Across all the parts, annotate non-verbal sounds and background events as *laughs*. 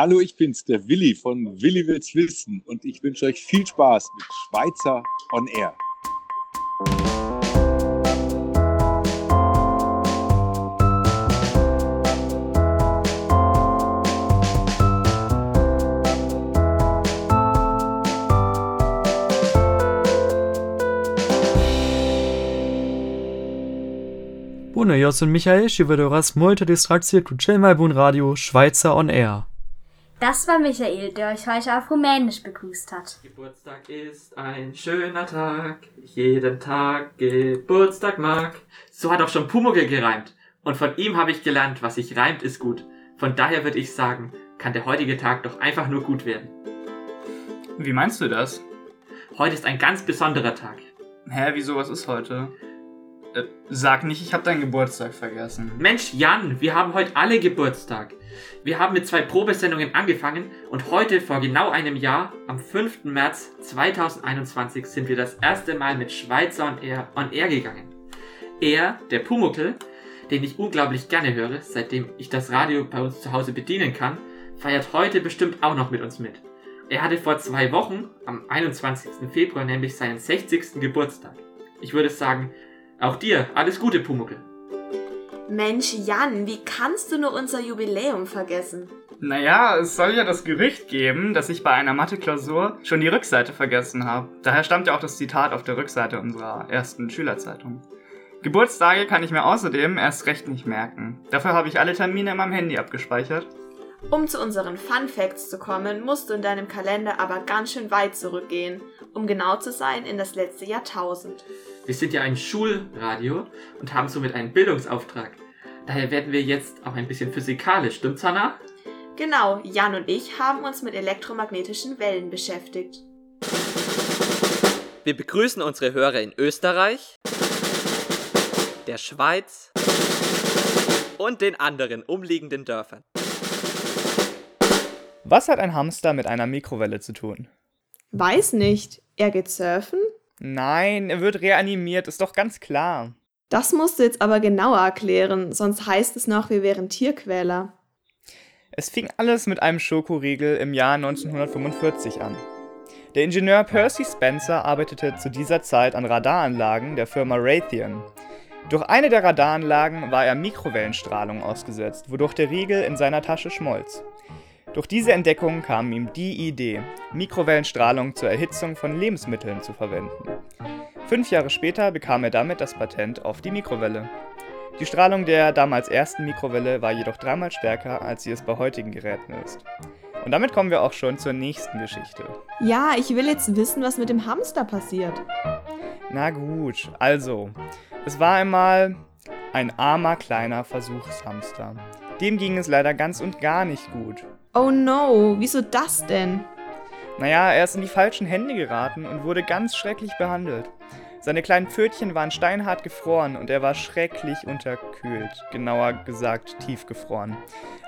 Hallo, ich bin's, der Willi von Willi will's wissen und ich wünsche euch viel Spaß mit Schweizer on Air. Bună, eu sunt Michael și vă doresc multe distracție cu cel radio Schweizer on Air. Das war Michael, der euch heute auf Rumänisch begrüßt hat. Geburtstag ist ein schöner Tag, jeden Tag Geburtstag mag. So hat auch schon Pumuckl gereimt. Und von ihm habe ich gelernt, was sich reimt, ist gut. Von daher würde ich sagen, kann der heutige Tag doch einfach nur gut werden. Wie meinst du das? Heute ist ein ganz besonderer Tag. Hä, wieso, was ist heute? Äh, sag nicht, ich habe deinen Geburtstag vergessen. Mensch, Jan, wir haben heute alle Geburtstag. Wir haben mit zwei Probesendungen angefangen und heute vor genau einem Jahr, am 5. März 2021, sind wir das erste Mal mit Schweizer on Air, on Air gegangen. Er, der Pumuckel, den ich unglaublich gerne höre, seitdem ich das Radio bei uns zu Hause bedienen kann, feiert heute bestimmt auch noch mit uns mit. Er hatte vor zwei Wochen, am 21. Februar, nämlich seinen 60. Geburtstag. Ich würde sagen, auch dir alles Gute, Pumuckel. Mensch, Jan, wie kannst du nur unser Jubiläum vergessen? Naja, es soll ja das Gerücht geben, dass ich bei einer Mathe-Klausur schon die Rückseite vergessen habe. Daher stammt ja auch das Zitat auf der Rückseite unserer ersten Schülerzeitung. Geburtstage kann ich mir außerdem erst recht nicht merken. Dafür habe ich alle Termine in meinem Handy abgespeichert. Um zu unseren Fun Facts zu kommen, musst du in deinem Kalender aber ganz schön weit zurückgehen, um genau zu sein in das letzte Jahrtausend. Wir sind ja ein Schulradio und haben somit einen Bildungsauftrag. Daher werden wir jetzt auch ein bisschen physikalisch, stimmt's, Hannah? Genau, Jan und ich haben uns mit elektromagnetischen Wellen beschäftigt. Wir begrüßen unsere Hörer in Österreich, der Schweiz und den anderen umliegenden Dörfern. Was hat ein Hamster mit einer Mikrowelle zu tun? Weiß nicht. Er geht surfen? Nein, er wird reanimiert, ist doch ganz klar. Das musst du jetzt aber genauer erklären, sonst heißt es noch, wir wären Tierquäler. Es fing alles mit einem Schokoriegel im Jahr 1945 an. Der Ingenieur Percy Spencer arbeitete zu dieser Zeit an Radaranlagen der Firma Raytheon. Durch eine der Radaranlagen war er Mikrowellenstrahlung ausgesetzt, wodurch der Riegel in seiner Tasche schmolz. Durch diese Entdeckung kam ihm die Idee, Mikrowellenstrahlung zur Erhitzung von Lebensmitteln zu verwenden. Fünf Jahre später bekam er damit das Patent auf die Mikrowelle. Die Strahlung der damals ersten Mikrowelle war jedoch dreimal stärker, als sie es bei heutigen Geräten ist. Und damit kommen wir auch schon zur nächsten Geschichte. Ja, ich will jetzt wissen, was mit dem Hamster passiert. Na gut, also, es war einmal ein armer kleiner Versuchshamster. Dem ging es leider ganz und gar nicht gut. Oh no, wieso das denn? Naja, er ist in die falschen Hände geraten und wurde ganz schrecklich behandelt. Seine kleinen Pfötchen waren steinhart gefroren und er war schrecklich unterkühlt, genauer gesagt tiefgefroren.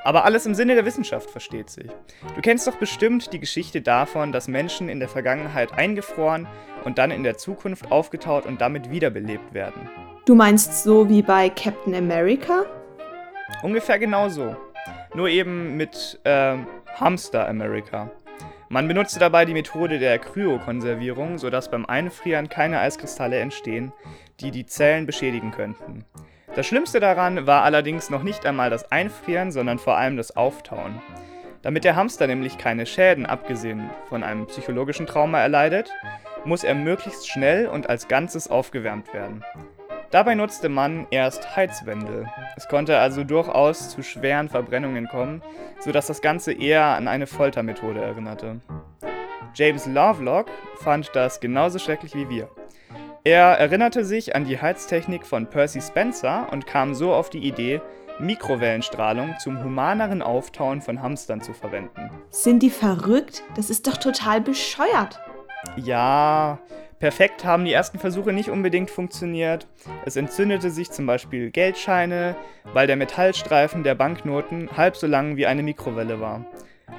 Aber alles im Sinne der Wissenschaft versteht sich. Du kennst doch bestimmt die Geschichte davon, dass Menschen in der Vergangenheit eingefroren und dann in der Zukunft aufgetaut und damit wiederbelebt werden. Du meinst so wie bei Captain America? Ungefähr genauso. Nur eben mit äh, Hamster America. Man benutzte dabei die Methode der Kryokonservierung, sodass beim Einfrieren keine Eiskristalle entstehen, die die Zellen beschädigen könnten. Das Schlimmste daran war allerdings noch nicht einmal das Einfrieren, sondern vor allem das Auftauen. Damit der Hamster nämlich keine Schäden, abgesehen von einem psychologischen Trauma, erleidet, muss er möglichst schnell und als Ganzes aufgewärmt werden. Dabei nutzte man erst Heizwendel. Es konnte also durchaus zu schweren Verbrennungen kommen, sodass das Ganze eher an eine Foltermethode erinnerte. James Lovelock fand das genauso schrecklich wie wir. Er erinnerte sich an die Heiztechnik von Percy Spencer und kam so auf die Idee, Mikrowellenstrahlung zum humaneren Auftauen von Hamstern zu verwenden. Sind die verrückt? Das ist doch total bescheuert. Ja, perfekt haben die ersten Versuche nicht unbedingt funktioniert. Es entzündete sich zum Beispiel Geldscheine, weil der Metallstreifen der Banknoten halb so lang wie eine Mikrowelle war.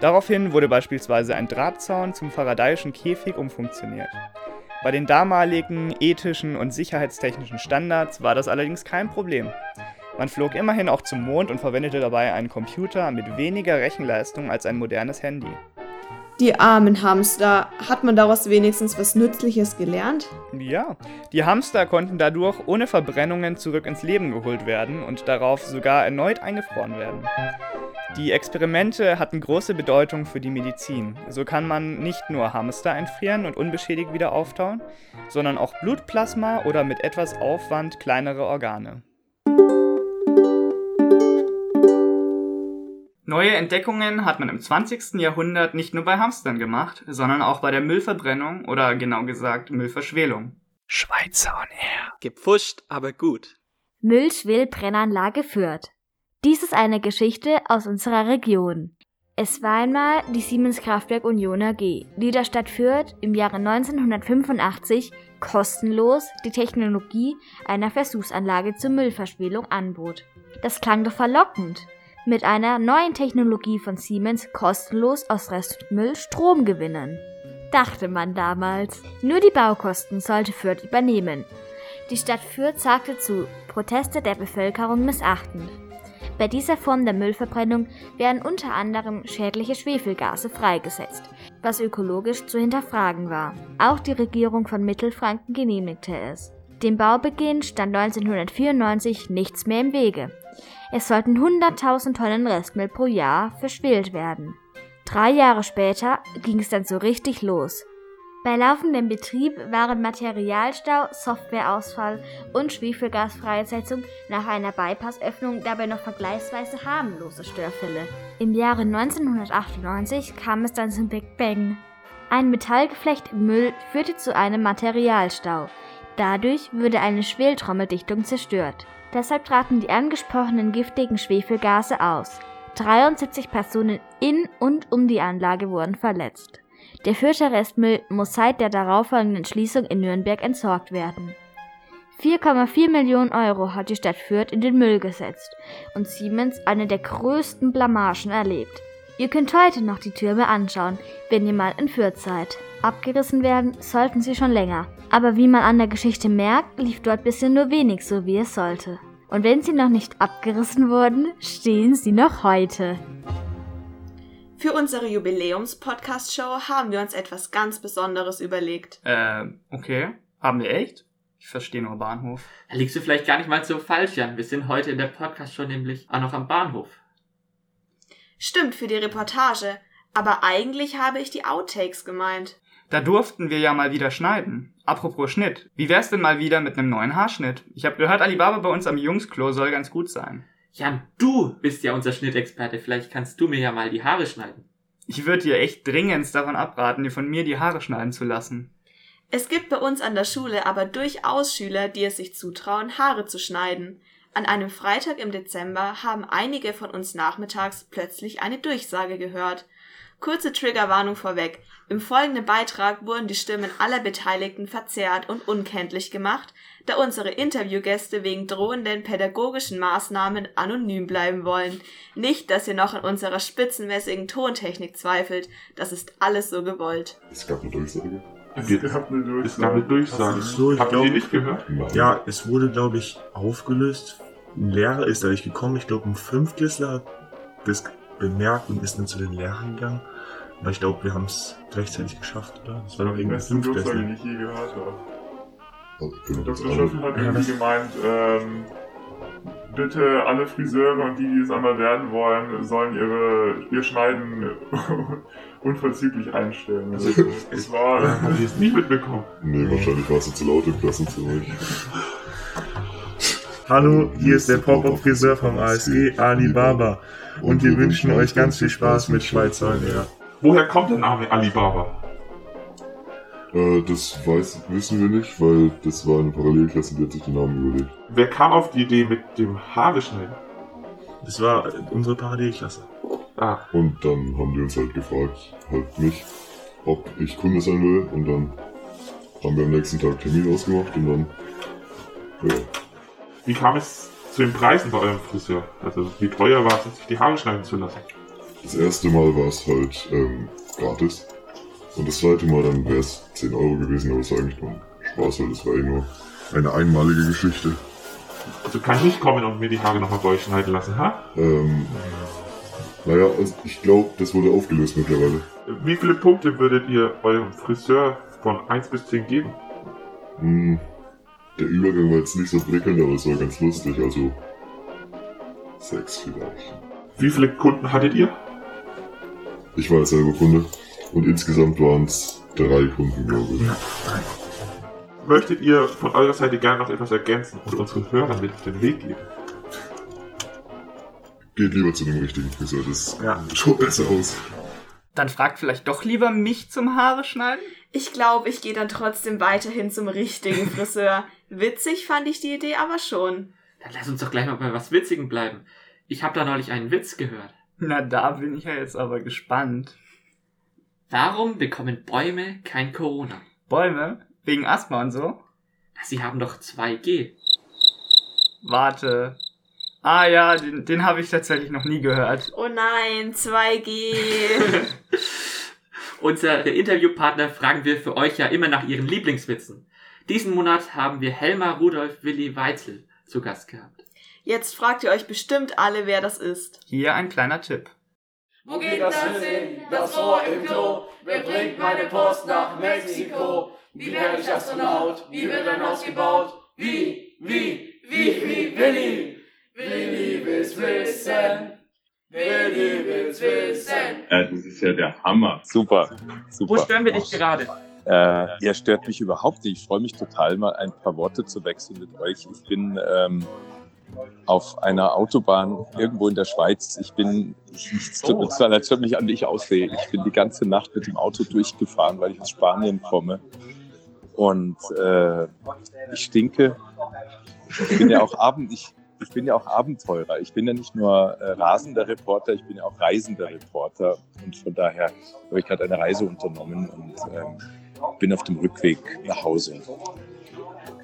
Daraufhin wurde beispielsweise ein Drahtzaun zum Faradayischen Käfig umfunktioniert. Bei den damaligen ethischen und sicherheitstechnischen Standards war das allerdings kein Problem. Man flog immerhin auch zum Mond und verwendete dabei einen Computer mit weniger Rechenleistung als ein modernes Handy. Die armen Hamster. Hat man daraus wenigstens was Nützliches gelernt? Ja, die Hamster konnten dadurch ohne Verbrennungen zurück ins Leben geholt werden und darauf sogar erneut eingefroren werden. Die Experimente hatten große Bedeutung für die Medizin. So kann man nicht nur Hamster einfrieren und unbeschädigt wieder auftauen, sondern auch Blutplasma oder mit etwas Aufwand kleinere Organe. Neue Entdeckungen hat man im 20. Jahrhundert nicht nur bei Hamstern gemacht, sondern auch bei der Müllverbrennung oder genau gesagt Müllverschwelung. Schweizer on Air. Gepfuscht, aber gut. Müllschwelbrennanlage Fürth. Dies ist eine Geschichte aus unserer Region. Es war einmal die Siemens Kraftwerk Union AG, die der Stadt Fürth im Jahre 1985 kostenlos die Technologie einer Versuchsanlage zur Müllverschwelung anbot. Das klang doch verlockend. Mit einer neuen Technologie von Siemens kostenlos aus Restmüll Strom gewinnen. Dachte man damals. Nur die Baukosten sollte Fürth übernehmen. Die Stadt Fürth sagte zu, Proteste der Bevölkerung missachten. Bei dieser Form der Müllverbrennung werden unter anderem schädliche Schwefelgase freigesetzt, was ökologisch zu hinterfragen war. Auch die Regierung von Mittelfranken genehmigte es. Dem Baubeginn stand 1994 nichts mehr im Wege. Es sollten 100.000 Tonnen Restmüll pro Jahr verschwelt werden. Drei Jahre später ging es dann so richtig los. Bei laufendem Betrieb waren Materialstau, Softwareausfall und Schwefelgasfreisetzung nach einer Bypassöffnung dabei noch vergleichsweise harmlose Störfälle. Im Jahre 1998 kam es dann zum Big Bang. Ein Metallgeflecht im Müll führte zu einem Materialstau. Dadurch wurde eine Schweltrommeldichtung zerstört. Deshalb traten die angesprochenen giftigen Schwefelgase aus. 73 Personen in und um die Anlage wurden verletzt. Der Fürther Restmüll muss seit der darauffolgenden Schließung in Nürnberg entsorgt werden. 4,4 Millionen Euro hat die Stadt Fürth in den Müll gesetzt und Siemens eine der größten Blamagen erlebt. Ihr könnt heute noch die Türme anschauen, wenn ihr mal in Fürth seid. Abgerissen werden sollten sie schon länger. Aber wie man an der Geschichte merkt, lief dort bisher nur wenig so, wie es sollte. Und wenn sie noch nicht abgerissen wurden, stehen sie noch heute. Für unsere Jubiläums-Podcast-Show haben wir uns etwas ganz Besonderes überlegt. Äh, okay. Haben wir echt? Ich verstehe nur Bahnhof. Da liegst du vielleicht gar nicht mal so falsch, Jan. Wir sind heute in der Podcast schon nämlich auch noch am Bahnhof. Stimmt für die Reportage, aber eigentlich habe ich die Outtakes gemeint. Da durften wir ja mal wieder schneiden. Apropos Schnitt. Wie wär's denn mal wieder mit einem neuen Haarschnitt? Ich habe gehört, Alibaba bei uns am Jungsklo soll ganz gut sein. Jan, du bist ja unser Schnittexperte. Vielleicht kannst du mir ja mal die Haare schneiden. Ich würde dir echt dringend davon abraten, dir von mir die Haare schneiden zu lassen. Es gibt bei uns an der Schule aber durchaus Schüler, die es sich zutrauen, Haare zu schneiden. An einem Freitag im Dezember haben einige von uns nachmittags plötzlich eine Durchsage gehört. Kurze Triggerwarnung vorweg. Im folgenden Beitrag wurden die Stimmen aller Beteiligten verzerrt und unkenntlich gemacht, da unsere Interviewgäste wegen drohenden pädagogischen Maßnahmen anonym bleiben wollen. Nicht, dass ihr noch an unserer spitzenmäßigen Tontechnik zweifelt. Das ist alles so gewollt. Es gab eine Durchsage. Es gab eine Durchsage. Es gab eine Durchsage. So, ich Habt ihr die nicht gehört? Ja, es wurde, glaube ich, aufgelöst. Ein Lehrer ist dadurch gekommen. Ich glaube, ein Fünftklässler hat das bemerkt und ist dann zu den Lehrern gegangen. Aber ich glaube, wir haben es rechtzeitig geschafft, oder? Das war doch irgendein Fünftklässler. die ich je gehört habe. Also, Dr. Schöffel hat Ja, irgendwie was- gemeint, ähm, bitte alle Friseure und die, die es einmal werden wollen, sollen ihre, ihr Schneiden unverzüglich einstellen. Also, das war, Ja. hab ich jetzt nicht mitbekommen. Nee, wahrscheinlich warst du zu laut im Klassenzimmer. Hallo, hier ist der Pop-Up-Friseur vom ASG, Alibaba. Und wir wünschen euch ganz viel Spaß mit Schweizer Lehrer. Woher kommt der Name Alibaba? Äh, das weiß, wissen wir nicht, weil das war eine Parallelklasse, die hat sich den Namen überlegt. Wer kam auf die Idee mit dem Haare schneiden? Das war unsere Parallelklasse. Ah, Und dann haben die uns halt gefragt, halt mich, ob ich Kunde sein will. Und dann haben wir am nächsten Tag Termin ausgemacht und dann, ja, wie kam es zu den Preisen bei eurem Friseur? Also, wie teuer war es, sich die Haare schneiden zu lassen? das erste Mal war es halt ähm, gratis. Und das zweite Mal dann wäre es 10 Euro gewesen, aber es war eigentlich nur Spaß, weil das war eh nur eine einmalige Geschichte. Also kann ich kommen und mir die Haare nochmal bei euch schneiden lassen, ha? Ähm, naja, also ich glaube, das wurde aufgelöst mittlerweile. Wie viele Punkte würdet ihr eurem Friseur von 1 bis 10 geben? Hm, der Übergang war jetzt nicht so prickelnd, aber es war ganz lustig, also sechs vielleicht. Wie viele Kunden hattet ihr? Ich war jetzt selber Kunde und insgesamt waren es drei Kunden, glaube ich. Möchtet ihr von eurer Seite gerne noch etwas ergänzen und unseren Hörern mit auf den Weg geben? Geht lieber zu dem richtigen Friseur, das Ja. schaut besser aus. Dann fragt vielleicht doch lieber mich zum Haare schneiden? Ich glaube, ich gehe dann trotzdem weiterhin zum richtigen *laughs* Friseur. Witzig fand ich die Idee aber schon. Dann lass uns doch gleich mal bei was Witzigem bleiben. Ich habe da neulich einen Witz gehört. Na, da bin ich ja jetzt aber gespannt. Warum bekommen Bäume kein Corona? Bäume? Wegen Asthma und so? Sie haben doch 2G. Warte. Ah ja, den, den habe ich tatsächlich noch nie gehört. Oh nein, 2G. *laughs* Unsere Interviewpartner fragen wir für euch ja immer nach ihren Lieblingswitzen. Diesen Monat haben wir Helmar Rudolf Willi Weitzel zu Gast gehabt. Jetzt fragt ihr euch bestimmt alle, wer das ist. Hier ein kleiner Tipp. Wo geht das hin? Das Rohr im Klo. Wer bringt meine Post nach Mexiko? Wie werde ich Astronaut? Wie wird ein Haus gebaut? Wie, wie, wie, wie, Willi? Willi will's wissen. Willi will's wissen. Äh, das ist ja der Hammer. Super, super. Wo stören wir dich gerade? Äh, ihr stört mich überhaupt nicht. Ich freue mich total, mal ein paar Worte zu wechseln mit euch. Ich bin ähm, auf einer Autobahn irgendwo in der Schweiz. Ich bin, ich, es es hört mich an, wie ich aussehe. Ich bin die ganze Nacht mit dem Auto durchgefahren, weil ich aus Spanien komme. Und äh, ich stinke. Ich bin ja auch Abend, ich, ich bin ja auch Abenteurer. Ich bin ja nicht nur äh, rasender Reporter, ich bin ja auch reisender Reporter. Und von daher habe ich gerade eine Reise unternommen und ähm, bin auf dem Rückweg nach Hause.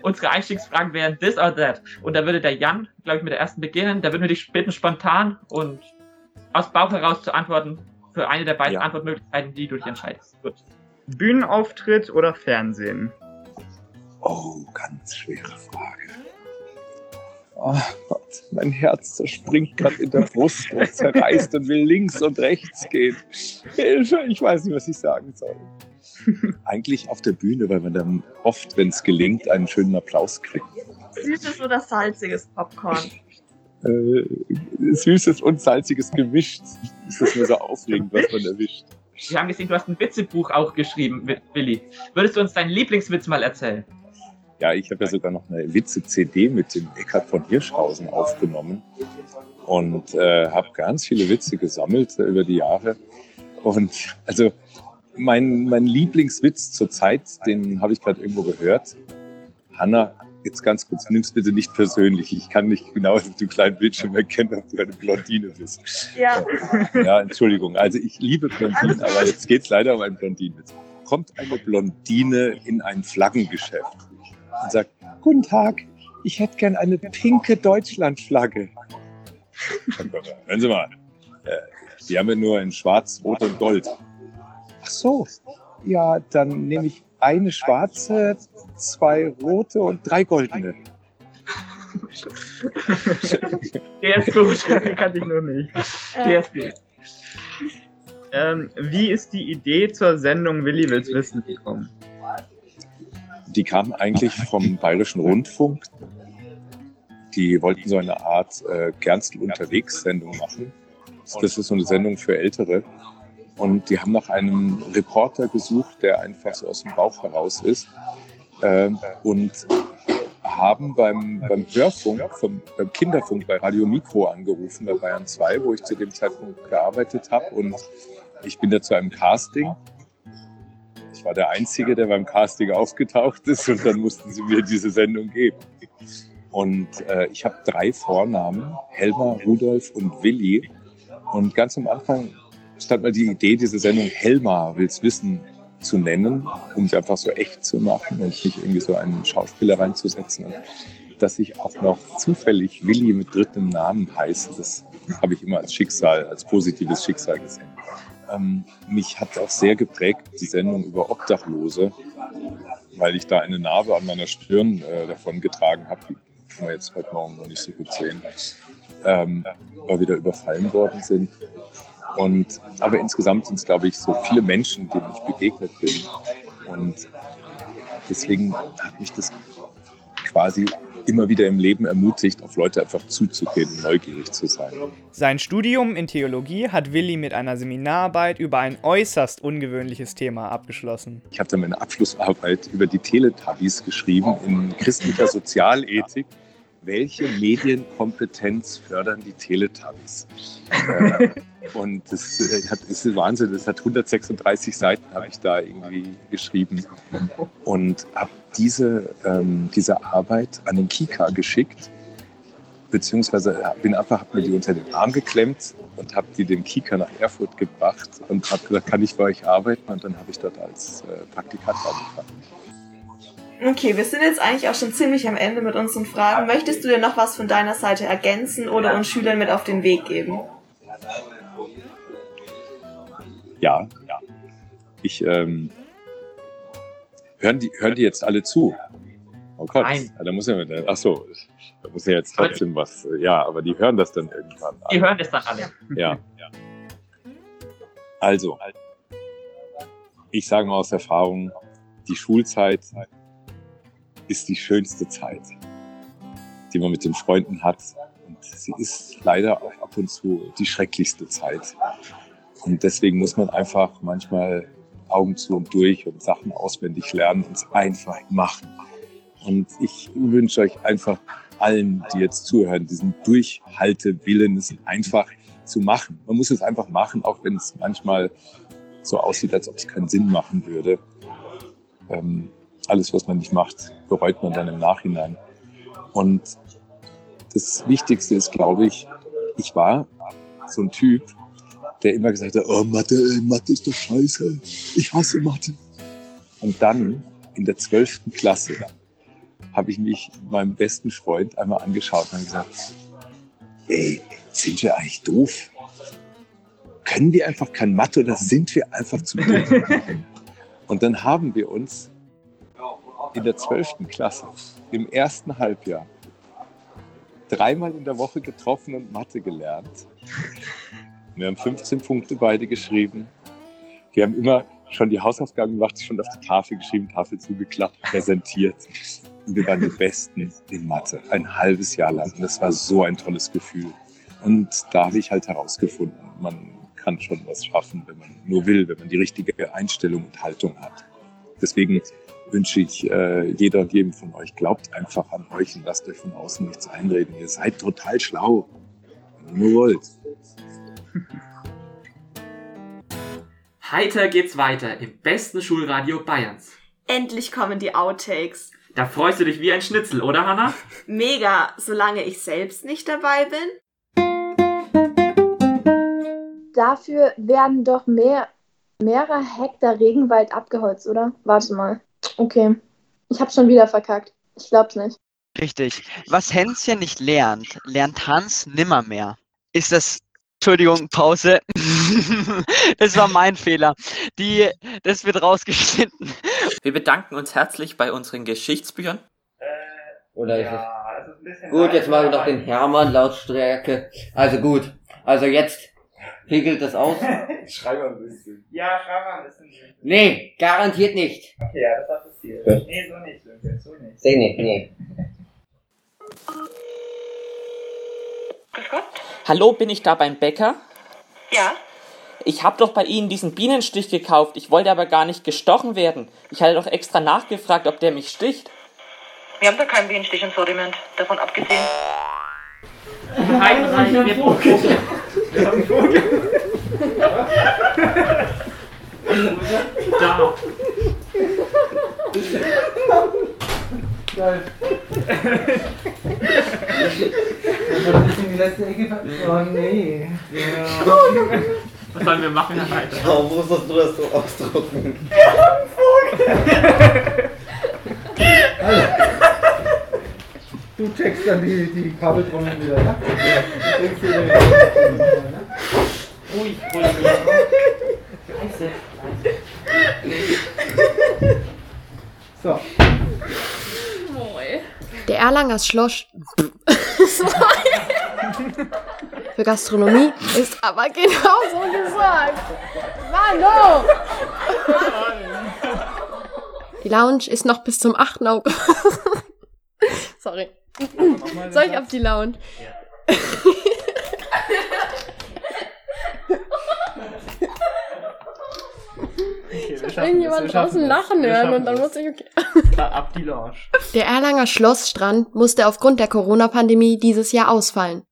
Unsere Einstiegsfragen wären this or that. Und da würde der Jan, glaube ich, mit der ersten beginnen. Da würden wir dich bitten, spontan und aus Bauch heraus zu antworten für eine der beiden Ja. Antwortmöglichkeiten, die du dich entscheidest. Gut. Bühnenauftritt oder Fernsehen? Oh, ganz schwere Frage. Oh Gott, mein Herz zerspringt gerade in der Brust und zerreißt und will links und rechts gehen. Hilfe, ich weiß nicht, was ich sagen soll. Eigentlich auf der Bühne, weil man dann oft, wenn es gelingt, einen schönen Applaus kriegt. Süßes oder salziges Popcorn? Äh, süßes und salziges gemischt. Ist das nur so aufregend, was man erwischt. Wir haben gesehen, du hast ein Witzebuch auch geschrieben, Wi- Willi. Würdest du uns deinen Lieblingswitz mal erzählen? Ja, ich habe ja sogar noch eine Witze-CD mit dem Eckhard von Hirschhausen aufgenommen und äh, habe ganz viele Witze gesammelt äh, über die Jahre. Und also mein, mein Lieblingswitz zurzeit, den habe ich gerade irgendwo gehört. Hanna, jetzt ganz kurz, nimm's bitte nicht persönlich. Ich kann nicht genau dem kleinen Bildschirm erkennen, ob du eine Blondine bist. Ja. Ja, Entschuldigung. Also ich liebe Blondinen, aber jetzt geht's leider um einen Blondinenwitz. Kommt eine Blondine in ein Flaggengeschäft und sagt, guten Tag, ich hätte gern eine pinke Deutschlandflagge. *laughs* Hören Sie mal, äh, die haben ja nur in Schwarz, Rot und Gold. Ach so, ja, dann nehme ich eine schwarze, zwei rote und drei goldene. *laughs* Der ist gut. Den kannte ich noch nicht. Der ist gut. Ähm, wie ist die Idee zur Sendung Willi will's wissen gekommen? Die kam eigentlich vom Bayerischen Rundfunk. Die wollten so eine Art äh, Gernstel unterwegs Sendung machen. Das ist so eine Sendung für Ältere. Und die haben nach einem Reporter gesucht, der einfach so aus dem Bauch heraus ist. Ähm, und haben beim, beim Hörfunk, vom, beim Kinderfunk bei Radio Mikro angerufen, bei Bayern 2, wo ich zu dem Zeitpunkt gearbeitet habe. Und ich bin da zu einem Casting. Ich war der Einzige, der beim Casting aufgetaucht ist und dann mussten sie mir diese Sendung geben. Und äh, ich habe drei Vornamen, Helmar, Rudolf und Willi. Und ganz am Anfang stand mal die Idee, diese Sendung Helmar will's wissen zu nennen, um sie einfach so echt zu machen und nicht irgendwie so einen Schauspieler reinzusetzen. Und dass ich auch noch zufällig Willi mit drittem Namen heiße, das habe ich immer als Schicksal, als positives Schicksal gesehen. Ähm, mich hat auch sehr geprägt die Sendung über Obdachlose, weil ich da eine Narbe an meiner Stirn äh, davon getragen habe, die kann man jetzt heute Morgen noch nicht so gut sehen, ähm, weil wir da überfallen worden sind. Und, aber insgesamt sind es, glaube ich, so viele Menschen, denen ich begegnet bin. Und deswegen hat mich das quasi immer wieder im Leben ermutigt, auf Leute einfach zuzugehen, neugierig zu sein. Sein Studium in Theologie hat Willi mit einer Seminararbeit über ein äußerst ungewöhnliches Thema abgeschlossen. Ich habe dann meine Abschlussarbeit über die Teletubbies geschrieben in christlicher Sozialethik. Welche Medienkompetenz fördern die Teletubbies? *laughs* Äh, und das, äh, hat, ist Wahnsinn, das hat 136 Seiten, habe ich da irgendwie geschrieben. Und habe diese, ähm, diese Arbeit an den Kika geschickt, beziehungsweise bin einfach, habe mir die unter den Arm geklemmt und habe die dem Kika nach Erfurt gebracht und habe gesagt, kann ich bei euch arbeiten? Und dann habe ich dort als äh, Praktikant angefangen. Okay, wir sind jetzt eigentlich auch schon ziemlich am Ende mit unseren Fragen. Möchtest du dir noch was von deiner Seite ergänzen oder uns Schülern mit auf den Weg geben? Ja, ja. Ich, ähm, hören, die, hören die jetzt alle zu? Oh Gott, Nein. Ja, da muss ja, ach so, da muss ja jetzt trotzdem was, ja, aber die hören das dann irgendwann. Die hören das dann alle. Ja. Also, ich sage mal aus Erfahrung, die Schulzeit ist die schönste Zeit, die man mit den Freunden hat. Und sie ist leider auch ab und zu die schrecklichste Zeit. Und deswegen muss man einfach manchmal Augen zu und durch und Sachen auswendig lernen und es einfach machen. Und ich wünsche euch einfach allen, die jetzt zuhören, diesen Durchhaltewillen, es einfach zu machen. Man muss es einfach machen, auch wenn es manchmal so aussieht, als ob es keinen Sinn machen würde. Ähm, alles, was man nicht macht, bereut man dann im Nachhinein. Und das Wichtigste ist, glaube ich, ich war so ein Typ, der immer gesagt hat, oh Mathe, Mathe ist doch scheiße, ich hasse Mathe. Und dann in der zwölften Klasse habe ich mich meinem besten Freund einmal angeschaut und gesagt, ey, sind wir eigentlich doof? Können wir einfach kein Mathe oder sind wir einfach zu doof? *laughs* Und dann haben wir uns in der zwölften Klasse im ersten Halbjahr dreimal in der Woche getroffen und Mathe gelernt. Wir haben 15 Punkte beide geschrieben. Wir haben immer schon die Hausaufgaben gemacht, schon auf die Tafel geschrieben, Tafel zugeklappt, präsentiert. Wir waren die Besten in Mathe, ein halbes Jahr lang. Das war so ein tolles Gefühl. Und da habe ich halt herausgefunden, man kann schon was schaffen, wenn man nur will, wenn man die richtige Einstellung und Haltung hat. Deswegen wünsche ich äh, jeder und jedem von euch, glaubt einfach an euch und lasst euch von außen nichts einreden. Ihr seid total schlau, wenn ihr nur wollt. Heiter geht's weiter im besten Schulradio Bayerns. Endlich kommen die Outtakes. Da freust du dich wie ein Schnitzel, oder Hanna? Mega, solange ich selbst nicht dabei bin. Dafür werden doch mehr, mehrere Hektar Regenwald abgeholzt, oder? Warte mal. Okay. Ich hab's schon wieder verkackt. Ich glaub's nicht. Richtig. Was Hänschen nicht lernt, lernt Hans nimmermehr. Ist das. Entschuldigung, Pause. *laughs* das war mein Fehler. Die, das wird rausgeschnitten. Wir bedanken uns herzlich bei unseren Geschichtsbüchern. Oder ist es? Gut, jetzt machen wir noch den Hermann Lautstärke. Also gut. Also jetzt pegelt das aus. *laughs* Schreib mal ein bisschen. Ja, schreib mal ein bisschen. Nee, garantiert nicht. Okay, ja, das war passiert. Gut. Nee, so nicht, Sönke, so nicht. Seh nicht, nee. Hallo, bin ich da beim Bäcker? Ja. Ich habe doch bei Ihnen diesen Bienenstich gekauft. Ich wollte aber gar nicht gestochen werden. Ich hatte doch extra nachgefragt, ob der mich sticht. Wir haben da keinen Bienenstich im Sortiment, davon abgesehen. Nein, nein, wir. Wir haben einen Vogel. Da. Geil. Das war ein bisschen die letzte Ecke. Oh nee. Ja. Was sollen wir machen, Herr Heiter? Warum musstest du das so ausdrucken? Du checkst dann die, die Kabeltrommel wieder, ne? Du checkst die wieder. Ruhig, ruhig. Scheiße. So. Der Erlangers Schloss, Für Gastronomie ist aber genau so gesagt. Mano! Die Lounge ist noch bis zum 8. August. Sorry. *laughs* Soll ich auf die Lounge? Ich hab irgendjemand draußen lachen hören und dann muss ich okay. Ab die Lounge. Der Erlanger Schlossstrand musste aufgrund der Corona-Pandemie dieses Jahr ausfallen.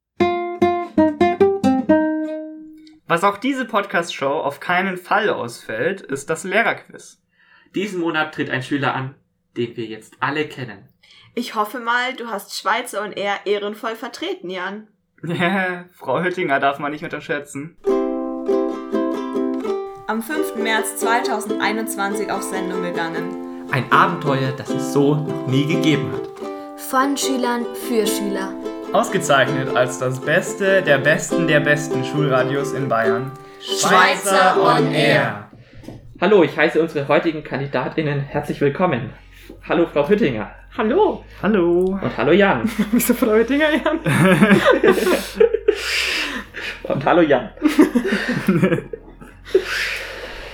Was auch diese Podcast-Show auf keinen Fall ausfällt, ist das Lehrerquiz. Diesen Monat tritt ein Schüler an, den wir jetzt alle kennen. Ich hoffe mal, du hast Schweizer und er ehrenvoll vertreten, Jan. Ja, *laughs* Frau Hüttinger darf man nicht unterschätzen. Am 5. März 2021 auf Sendung gegangen. Ein Abenteuer, das es so noch nie gegeben hat. Von Schülern für Schüler. Ausgezeichnet als das Beste der Besten der besten Schulradios in Bayern. Schweizer on Air. Hallo, ich heiße unsere heutigen KandidatInnen herzlich willkommen. Hallo, Frau Hüttinger. Hallo. Hallo. Und hallo, Jan. *laughs* Wieso Frau Hüttinger, Jan? *laughs* Und hallo, Jan. *laughs*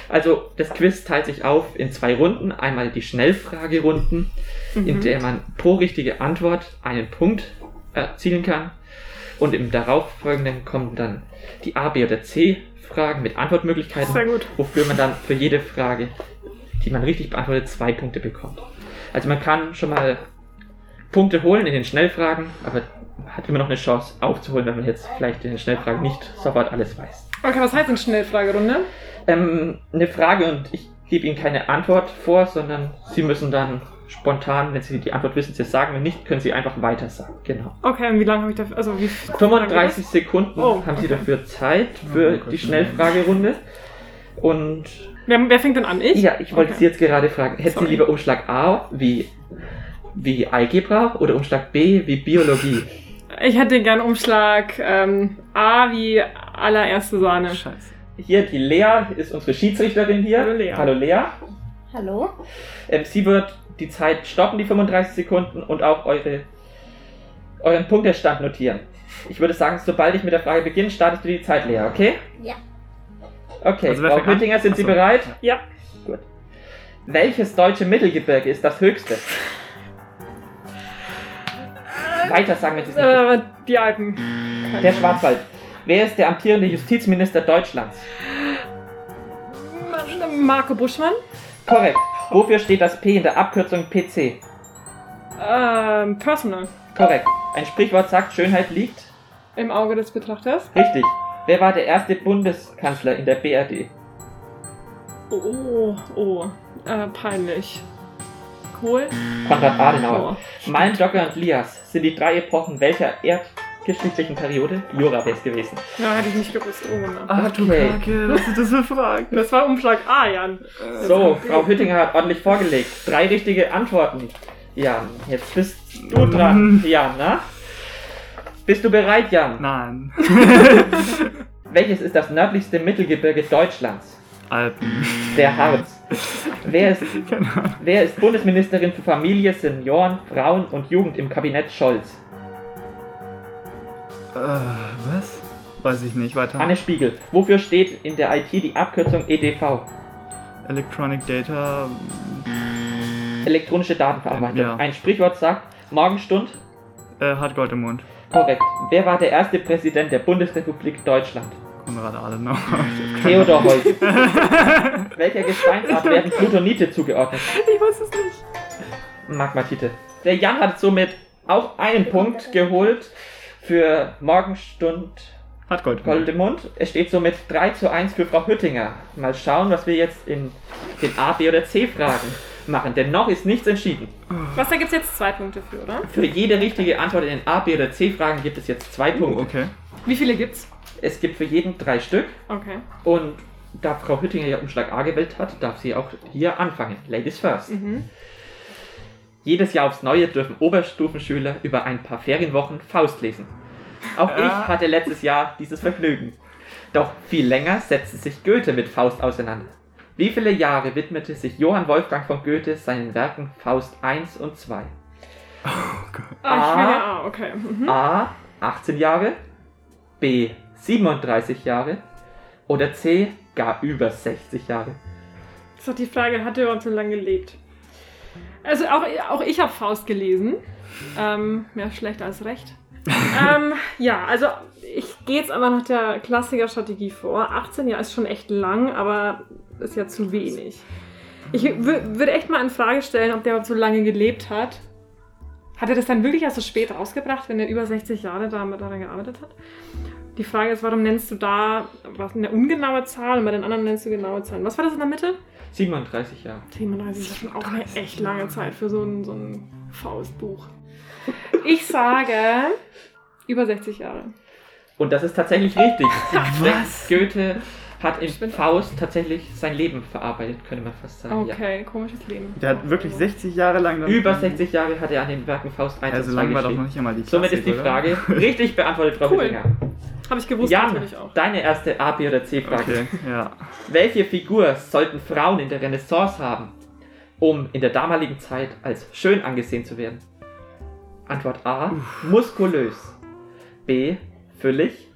Also, das Quiz teilt sich auf in zwei Runden. Einmal die Schnellfragerunden, Mhm. in der man pro richtige Antwort einen Punkt erzielen kann. Und im darauffolgenden kommen dann die A, B oder C Fragen mit Antwortmöglichkeiten, Sehr gut. wofür man dann für jede Frage, die man richtig beantwortet, zwei Punkte bekommt. Also man kann schon mal Punkte holen in den Schnellfragen, aber hat immer noch eine Chance aufzuholen, wenn man jetzt vielleicht in den Schnellfragen nicht sofort alles weiß. Okay, was heißt denn Schnellfragerunde? Ähm, eine Frage und ich gebe Ihnen keine Antwort vor, sondern Sie müssen dann spontan, wenn Sie die Antwort wissen, Sie sagen. Wenn nicht, können Sie einfach weiter sagen. Genau. Okay, und wie lange habe ich dafür? Also wie 35 Sekunden Oh, haben Sie dafür Zeit für die Schnellfragerunde. Und Wer, wer fängt denn an? Ich? ja, ich wollte Okay. Sie jetzt gerade fragen, hätten Sorry. Sie lieber Umschlag A wie, wie Algebra oder Umschlag B wie Biologie? *laughs* Ich hätte gern Umschlag ähm, A wie allererste Sahne. Scheiße. Hier, die Lea ist unsere Schiedsrichterin hier. Hallo, Lea. Hallo Lea. Hallo? Ähm, sie wird die Zeit stoppen, die 35 Sekunden, und auch eure, euren Punktestand notieren. Ich würde sagen, sobald ich mit der Frage beginne, startest du die Zeit, Lea, okay? Ja. Okay, Also Frau? Hüttinger, sind Sie Achso. bereit? Ja. Gut. Welches deutsche Mittelgebirge ist das höchste? Weiter sagen, Sie es nicht Äh, die Alpen. Der Schwarzwald. Wer ist der amtierende Justizminister Deutschlands? Marco Buschmann. Korrekt. Wofür steht das P in der Abkürzung PC? Ähm, Personal. Korrekt. Ein Sprichwort sagt, Schönheit liegt. Im Auge des Betrachters. Richtig. Wer war der erste Bundeskanzler in der BRD? Oh, oh, äh, peinlich. Kohl? Konrad Adenauer. Oh, Malmdokka und Lias sind die drei Epochen welcher erdgeschichtlichen Periode? Jura wäre es gewesen. Ja, hätte ich nicht gewusst. Oh, genau. Ach du Okay. Kacke, was ist das für Fragen? Das war Umschlag A, Jan. So, Frau Hüttinger hat ordentlich vorgelegt. Drei richtige Antworten. Jan, jetzt bist du dran. Jan, na? Bist du bereit, Jan? Nein. *laughs* Welches ist das nördlichste Mittelgebirge Deutschlands? Alpen. Der Harz. Wer ist, *laughs* wer ist Bundesministerin für Familie, Senioren, Frauen und Jugend im Kabinett Scholz? Äh, was? Weiß ich nicht, weiter. Anne Spiegel. Wofür steht in der IT die Abkürzung EDV? Electronic Data. Elektronische Datenverarbeitung. Ja. Ein Sprichwort sagt, Morgenstund. Äh, hat Gold im Mund. Korrekt. Wer war der erste Präsident der Bundesrepublik Deutschland? Konrad Adenauer. Theodor *laughs* Heuss. Welcher Gesteinsart werden Plutonite zugeordnet? Ich weiß es nicht. Magmatite. Der Jan hat somit auch einen Punkt geholt für Morgenstund Hat Gold im Gold im Mund. Es steht somit 3 zu 1 für Frau Hüttinger. Mal schauen, was wir jetzt in den A, B oder C Fragen machen, denn noch ist nichts entschieden. Was, da gibt's jetzt zwei Punkte für, oder? Für jede richtige Antwort in den A, B oder C Fragen gibt es jetzt zwei Punkte. Oh, okay. Wie viele gibt's? Es gibt für jeden drei Stück Okay. und da Frau Hüttinger ja Umschlag A gewählt hat, darf sie auch hier anfangen. Ladies first. Mhm. Jedes Jahr aufs Neue dürfen Oberstufenschüler über ein paar Ferienwochen Faust lesen. Auch Ja. ich hatte letztes Jahr dieses Vergnügen. Doch viel länger setzte sich Goethe mit Faust auseinander. Wie viele Jahre widmete sich Johann Wolfgang von Goethe seinen Werken Faust 1 und 2? Ah, ich will ja A, okay. Mhm. A 18 Jahre, B 37 Jahre oder C gar über 60 Jahre? Das ist doch die Frage, hat er überhaupt so lange gelebt? Also auch, auch ich habe Faust gelesen. Ähm, mehr schlecht als recht. *laughs* ähm, ja, also ich gehe jetzt aber nach der Klassiker-Strategie vor. 18 Jahre ist schon echt lang, aber ist ja zu wenig. Ich wür- würde echt mal in Frage stellen, ob der überhaupt so lange gelebt hat. Hat er das dann wirklich erst so spät rausgebracht, wenn er über 60 Jahre daran gearbeitet hat? Die Frage ist, warum nennst du da was eine ungenaue Zahl und bei den anderen nennst du genaue Zahlen? Was war das in der Mitte? 37 Jahre. 37 ist ja schon auch eine echt lange Zeit für so ein, so ein Faustbuch. Ich sage über 60 Jahre. Und das ist tatsächlich richtig. *laughs* Was? Goethe hat in Faust tatsächlich sein Leben verarbeitet, könnte man fast sagen. Okay, komisches Leben. Der hat wirklich 60 Jahre lang. Ja. dann- Über 60 Jahre hat er an den Werken Faust 1 Ja, so und 2 lang war doch noch nicht einmal die Somit ist die Klassik, Frage oder? *laughs* richtig beantwortet, Frau Cool. Hüttinger. Habe ich gewusst Jan, natürlich auch. deine erste A, B oder C-Frage. Okay, ja. Welche Figur sollten Frauen in der Renaissance haben, um in der damaligen Zeit als schön angesehen zu werden? Antwort A, muskulös. B, füllig.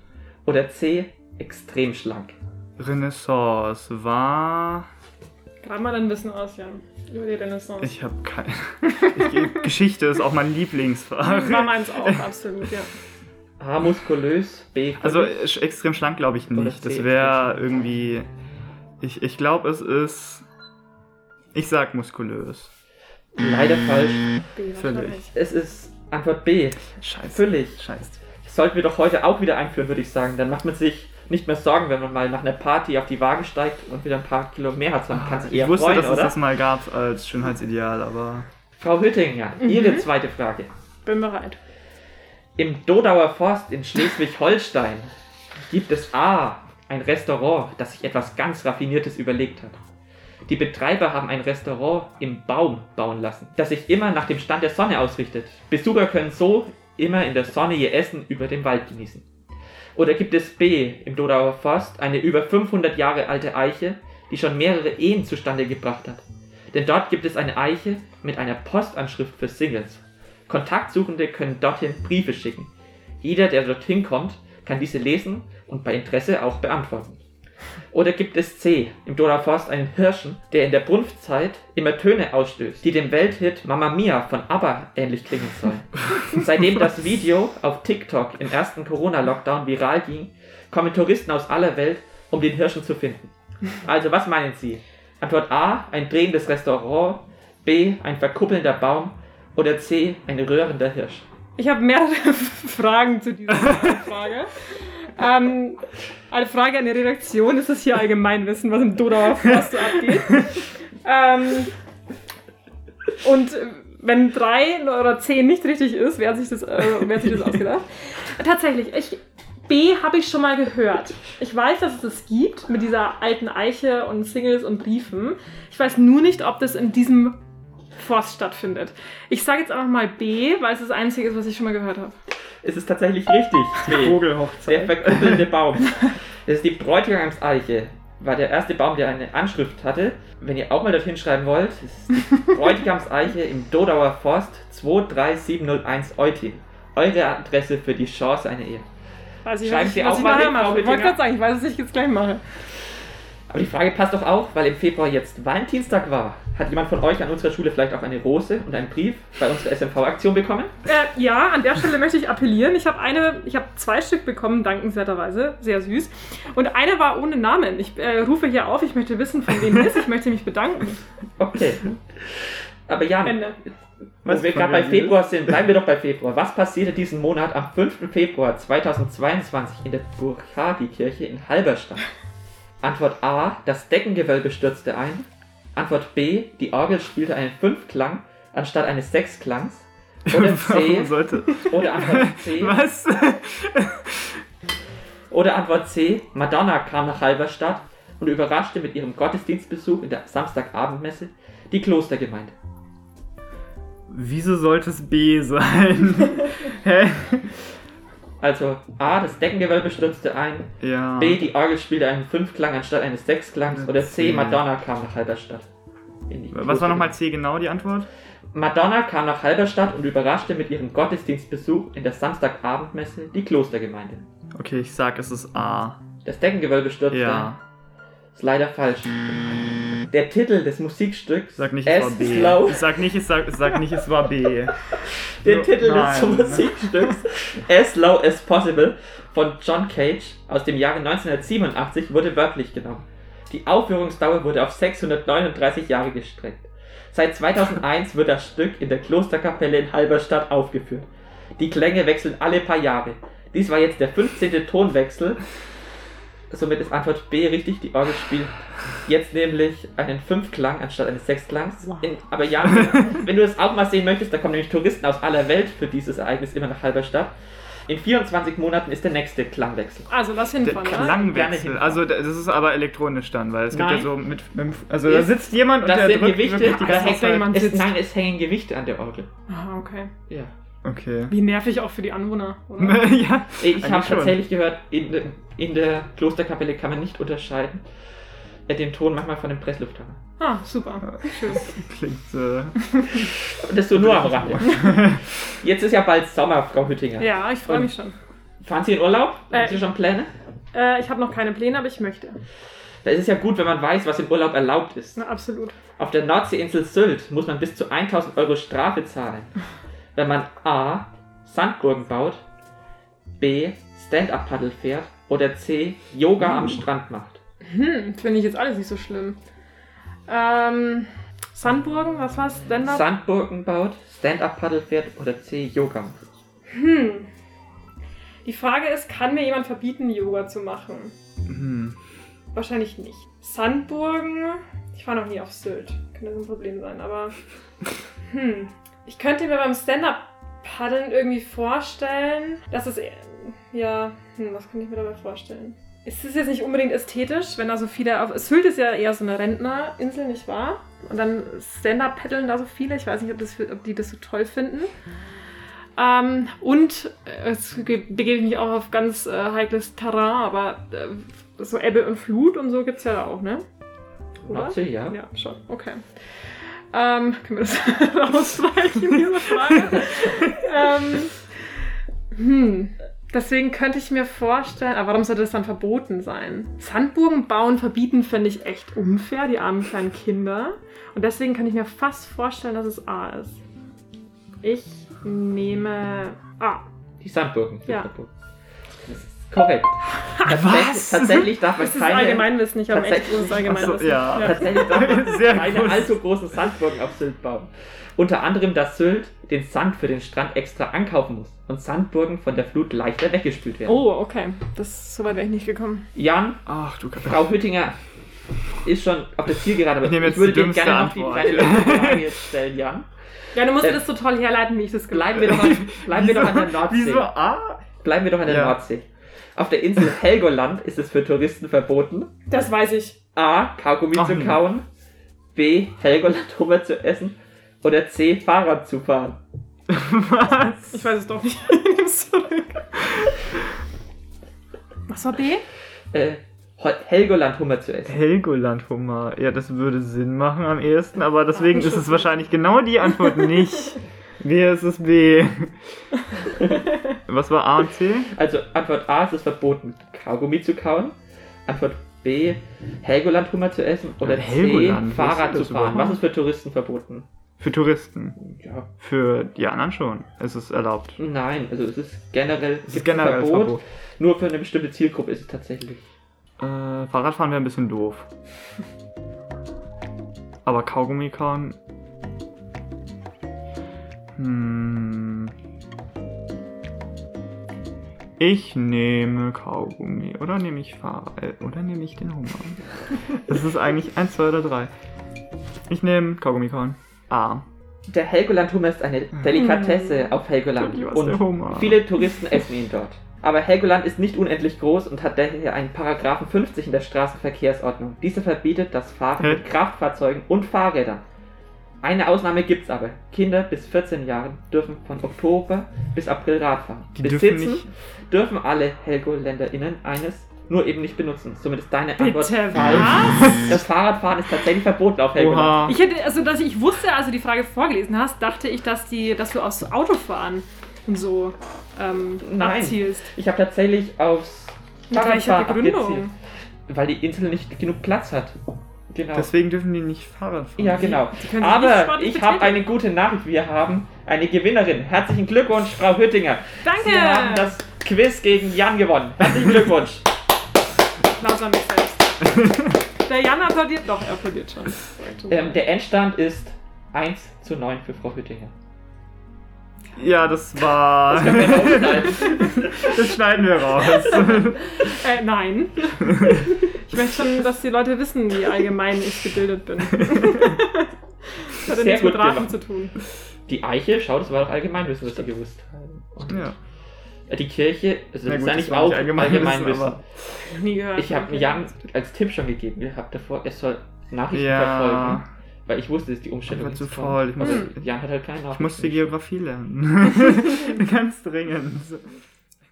Oder C, extrem schlank. Renaissance war. Gerade mal dein Wissen aus, Jan. Über die Renaissance. Ich habe keine. *laughs* Ich, Geschichte ist auch mein Lieblingsfach. War meins auch, absolut, ja. A, muskulös. B. Also sch- extrem schlank glaube ich nicht. Das wäre irgendwie. Ich, ich glaube, es ist. Ich sag muskulös. Leider falsch. B Völlig. Es ist Antwort B. Scheiße. Füllig. Scheiße. Das sollten wir doch heute auch wieder einführen, würde ich sagen. Dann macht man sich nicht mehr Sorgen, wenn man mal nach einer Party auf die Waage steigt und wieder ein paar Kilo mehr hat, sondern kann sich eher Ich wusste, freuen, dass es oder? das mal gab als Schönheitsideal, aber. Frau Hüttinger, Mhm. Ihre zweite Frage. Bin bereit. Im Dodauer Forst in Schleswig-Holstein gibt es A, ein Restaurant, das sich etwas ganz Raffiniertes überlegt hat. Die Betreiber haben ein Restaurant im Baum bauen lassen, das sich immer nach dem Stand der Sonne ausrichtet. Besucher können so immer in der Sonne ihr Essen über dem Wald genießen. Oder gibt es B, im Dodauer Forst eine über 500 Jahre alte Eiche, die schon mehrere Ehen zustande gebracht hat. Denn dort gibt es eine Eiche mit einer Postanschrift für Singles. Kontaktsuchende können dorthin Briefe schicken. Jeder, der dorthin kommt, kann diese lesen und bei Interesse auch beantworten. Oder gibt es C, im Donau Forst einen Hirschen, der in der Brunftzeit immer Töne ausstößt, die dem Welthit Mamma Mia von ABBA ähnlich klingen sollen. *laughs* Seitdem das Video auf TikTok im ersten Corona-Lockdown viral ging, kommen Touristen aus aller Welt, um den Hirschen zu finden. Also, was meinen Sie? Antwort A, ein drehendes Restaurant, B, ein verkuppelnder Baum oder C, ein röhrender Hirsch. Ich habe mehrere *laughs* Fragen zu dieser Frage. Ähm, eine Frage an die Redaktion. Ist das hier Allgemeinwissen, was im Dodauer Forst so abgeht? ähm, und wenn drei oder zehn nicht richtig ist, wer hat sich das, äh, wer hat sich das ausgedacht? Tatsächlich, ich, B habe ich schon mal gehört. Ich weiß, dass es das gibt mit dieser alten Eiche und Singles und Briefen. Ich weiß nur nicht, ob das in diesem Forst stattfindet. Ich sage jetzt einfach mal B, weil es das Einzige ist, was ich schon mal gehört habe. Es ist tatsächlich richtig. B. Vogelhochzeit. Der verkuppelte Baum. Das ist die Bräutigamseiche. War der erste Baum, der eine Anschrift hatte. Wenn ihr auch mal dorthin schreiben wollt, es ist die *laughs* Bräutigamseiche im Dodauer Forst 23701 Eutin. Eure Adresse für die Chance einer Ehe. Weiß ich, Schreiben was Sie ich, was auch ich mal Frau mache. Ich wollte gerade sagen, ich weiß, was ich jetzt gleich mache. Aber die Frage passt doch auch, weil im Februar jetzt Valentinstag war. Hat jemand von euch an unserer Schule vielleicht auch eine Rose und einen Brief bei unserer SMV-Aktion bekommen? Äh, ja, an der Stelle möchte ich appellieren. Ich habe eine, ich habe zwei Stück bekommen, dankenswerterweise, sehr süß. Und eine war ohne Namen. Ich äh, rufe hier auf, ich möchte wissen, von wem es ist. Ich möchte mich bedanken. Okay. Aber Jan, Ende. wo wir gerade bei Februar sind, bleiben wir doch bei Februar. Was passierte diesen Monat am 5. Februar 2022 in der Burchadi-Kirche in Halberstadt? Antwort A, das Deckengewölbe stürzte ein. Antwort B, die Orgel spielte einen Fünfklang anstatt eines Sechsklangs. Oder *laughs* C, oder Antwort C, *laughs* Was? oder Antwort C, Madonna kam nach Halberstadt und überraschte mit ihrem Gottesdienstbesuch in der Samstagabendmesse die Klostergemeinde. Wieso sollte es B sein? *laughs* Hä? Also A, das Deckengewölbe stürzte ein. Ja. B, die Orgel spielte einen Fünfklang anstatt eines Sechsklangs. Oder C. Madonna kam nach Halberstadt. Was war nochmal C genau die Antwort? Madonna kam nach Halberstadt und überraschte mit ihrem Gottesdienstbesuch in der Samstagabendmesse die Klostergemeinde. Okay, ich sag, es ist A. Das Deckengewölbe stürzte. Ja. Ist leider falsch. Der Titel des Musikstücks Sag nicht, es war As B. Slow. Sag nicht, ich sag, sag nicht, es war B. *laughs* Der So, Titel des nein. Musikstücks As Low as Possible von John Cage aus dem Jahre 1987 wurde wörtlich genommen. Die Aufführungsdauer wurde auf 639 Jahre gestreckt. Seit 2001 wird das Stück in der Klosterkapelle in Halberstadt aufgeführt. Die Klänge wechseln alle paar Jahre. Dies war jetzt der 15. Tonwechsel. Somit ist Antwort B richtig. Die Orgel spielt jetzt nämlich einen Fünfklang anstatt eines Sechsklangs. In, aber ja, *laughs* wenn du das auch mal sehen möchtest, da kommen nämlich Touristen aus aller Welt für dieses Ereignis immer nach Halberstadt. In 24 Monaten ist der nächste Klangwechsel. Also lass Der hinfahren, ja? Klangwechsel. Also das ist aber elektronisch dann, weil es gibt Nein. ja so mit, mit also da Ist- sitzt jemand und das der sind drückt Gewichte, wirklich die da ganze hängt Zeit. sitzt. Nein, es hängen Gewichte an der Orgel. Ah, okay. Ja. Okay. Wie nervig auch für die Anwohner, oder? *laughs* ja. Ich habe schon. tatsächlich gehört, in, de- in der Klosterkapelle kann man nicht unterscheiden. äh, Den Ton manchmal von dem Presslufthammer. Ah, super. Schön. *laughs* Klingt äh, *laughs* Und das so nur am Rande. Jetzt ist ja bald Sommer, Frau Hüttinger. Ja, ich freue mich schon. Fahren Sie in Urlaub? Äh, Haben Sie schon Pläne? Äh, ich habe noch keine Pläne, aber ich möchte. Da ist es ja gut, wenn man weiß, was im Urlaub erlaubt ist. Na, absolut. Auf der Nordseeinsel Sylt muss man bis zu 1000 Euro Strafe zahlen, wenn man A. Sandburgen baut, B. Stand-Up-Paddle fährt oder C. Yoga am Strand macht. Hm, finde ich jetzt alles nicht so schlimm. Ähm, Sandburgen, was war's? Stand-up? Sandburgen baut, Stand-Up-Paddle fährt oder C. Yoga macht. Hm. Die Frage ist, kann mir jemand verbieten, Yoga zu machen? hm. Wahrscheinlich nicht. Sandburgen, ich war noch nie auf Sylt. Könnte so ein Problem sein, aber. *laughs* Hm. Ich könnte mir beim Stand-Up-Paddeln irgendwie vorstellen, dass es. eher- Ja, hm, was kann ich mir dabei vorstellen? Es ist jetzt nicht unbedingt ästhetisch, wenn da so viele auf. Sylt ist ja eher so eine Rentnerinsel, nicht wahr? Und dann Stand-Up-Paddeln da so viele. Ich weiß nicht, ob, das, ob die das so toll finden. Ähm, und äh, es ge- begebe ich mich auch auf ganz äh, heikles Terrain, aber äh, so Ebbe und Flut und so gibt es ja da auch, ne? Nordsee, ja. Ja, schon. Okay. Ähm, können wir das *laughs* rausstreichen, diese Frage? ähm, hm. Deswegen könnte ich mir vorstellen, aber warum sollte das dann verboten sein? Sandburgen bauen, verbieten, finde ich echt unfair, die armen kleinen Kinder. Und deswegen kann ich mir fast vorstellen, dass es A ist. Ich nehme A. Die Sandburgen sind Ja. verboten. Das ist korrekt. *laughs* Tatsächlich, tatsächlich darf man Das ist keine... Allgemeinwissen, ich habe echt tatsächlich- großes Allgemeinwissen. So, ja. Tatsächlich darf man *laughs* keine gut. allzu großen Sandburgen auf Sylt bauen. Unter anderem, dass Sylt den Sand für den Strand extra ankaufen muss und Sandburgen von der Flut leichter weggespült werden. Oh, okay. Das, so weit wäre ich nicht gekommen. Jan, Ach du Frau Hüttinger ist schon auf der Zielgerade, aber Ich nehme jetzt würde dir gerne noch die Antwort. kleine Frage jetzt stellen, Jan. Ja, du musst Äh, das so toll herleiten, wie ich das gemacht Bleiben wir doch an, bleiben wir doch an der Nordsee. Wieso A? Bleiben wir doch an der Ja. Nordsee. Auf der Insel Helgoland ist es für Touristen verboten, Das weiß ich. A. Kaugummi Ach, zu nee. kauen, B. Helgoland *laughs* Hummer zu essen oder C. Fahrrad zu fahren. Was? Ich weiß es doch nicht. *laughs* Zurück. Was war B? Äh, Helgoland Hummer zu essen. Helgoland Hummer. Ja, das würde Sinn machen am ehesten, aber deswegen ist es wahrscheinlich genau die Antwort nicht. *laughs* B ist es B. *laughs* Was war A und C? Also Antwort A ist es verboten, Kaugummi zu kauen. Antwort B. Helgoland Hummer zu essen oder C. Helgoland, was Fahrrad ist zu fahren. überhaupt? Was ist für Touristen verboten? Für Touristen. Ja. Für die anderen schon. Es ist erlaubt. Nein, also es ist generell, Es ist generell Verbot. Verbot. Nur für eine bestimmte Zielgruppe ist es tatsächlich. Äh, Fahrradfahren wäre ein bisschen doof. *laughs* Aber Kaugummi kauen. Hm. Ich nehme Kaugummi. Oder nehme ich Fahrrad? Oder nehme ich den Hummer? *laughs* Das ist eigentlich 1, 2 oder 3. Ich nehme Kaugummi kauen. A. Der Helgoland Hummer ist eine Delikatesse auf Helgoland und viele Touristen essen ihn dort. Aber Helgoland ist nicht unendlich groß und hat daher einen Paragraphen 50 in der Straßenverkehrsordnung. Dieser verbietet das Fahren Hä? mit Kraftfahrzeugen und Fahrrädern. Eine Ausnahme gibt's aber. Kinder bis 14 Jahren dürfen von Oktober bis April Rad fahren. Die dürfen Besitzen nicht- dürfen alle HelgoländerInnen eines nur eben nicht benutzen. Somit ist deine Bitte, Antwort falsch. was? Das Fahrradfahren ist tatsächlich verboten auf Helgoland. Ich hätte, also dass ich wusste, als du die Frage vorgelesen hast, dachte ich, dass die, dass du aufs Autofahren und so ähm, Nein, abzielst. ich habe tatsächlich aufs Mit welcher Fahrradfahren Begründung? abgezielt. Weil die Insel nicht genug Platz hat. Genau. Deswegen dürfen die nicht Fahrrad fahren. Ja, genau. Aber ich habe eine gute Nachricht. Wir haben eine Gewinnerin. Herzlichen Glückwunsch, Frau Hüttinger. Danke. Sie haben das Quiz gegen Jan gewonnen. Herzlichen Glückwunsch. Applaus an mich selbst. *laughs* Der Jan applaudiert, doch, er applaudiert schon. ähm, der Endstand ist 1 zu 9 für Frau Hüttinger. Ja, das war. Das *laughs* das schneiden wir raus. *laughs* Äh, nein. Ich möchte schon, dass die Leute wissen, wie allgemein ich gebildet bin. Das hat ja Sehr nichts mit gemacht. zu tun. Die Eiche, schau, das war doch Allgemeinwissen, was Sie gewusst haben. Ja. äh, Die Kirche, also das gut, ist war auch nicht Allgemeinwissen, Nie gehört. Ich habe. Jan als Tipp schon gegeben. Ihr habt davor, er soll Nachrichten Ja. verfolgen. Weil ich wusste, dass die Umstellung Ich war zu faul. Ich, muss, Jan hat halt keine ich Nachrichten. musste Geografie lernen. *laughs* Ganz dringend.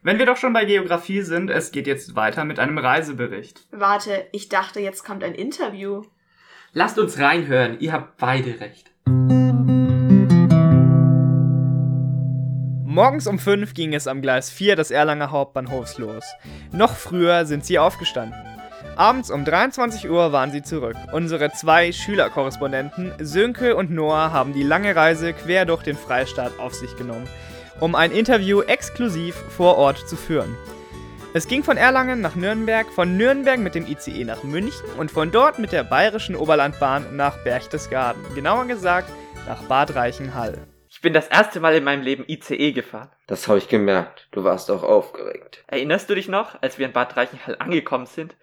Wenn wir doch schon bei Geografie sind, es geht jetzt weiter mit einem Reisebericht. Warte, ich dachte, jetzt kommt ein Interview. Lasst uns reinhören, ihr habt beide recht. Morgens um 5 ging es am Gleis 4 des Erlanger Hauptbahnhofs los. Noch früher sind sie aufgestanden. Abends um 23 Uhr waren sie zurück. Unsere zwei Schülerkorrespondenten, Sönke und Noah, haben die lange Reise quer durch den Freistaat auf sich genommen, um ein Interview exklusiv vor Ort zu führen. Es ging von Erlangen nach Nürnberg, von Nürnberg mit dem ICE nach München und von dort mit der Bayerischen Oberlandbahn nach Berchtesgaden. Genauer gesagt nach Bad Reichenhall. Ich bin das erste Mal in meinem Leben ICE gefahren. Das habe ich gemerkt. Du warst auch aufgeregt. Erinnerst du dich noch, als wir in Bad Reichenhall angekommen sind?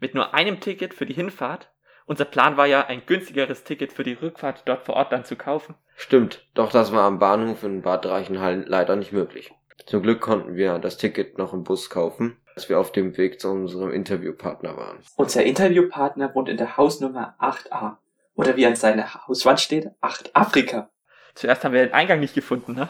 Mit nur einem Ticket für die Hinfahrt? Unser Plan war ja, ein günstigeres Ticket für die Rückfahrt dort vor Ort dann zu kaufen. Stimmt, doch das war am Bahnhof in Bad Reichenhall leider nicht möglich. Zum Glück konnten wir das Ticket noch im Bus kaufen, als wir auf dem Weg zu unserem Interviewpartner waren. Unser Interviewpartner wohnt in der Hausnummer 8a. Oder wie an seiner Hauswand steht, 8 Afrika. Zuerst haben wir den Eingang nicht gefunden, ne?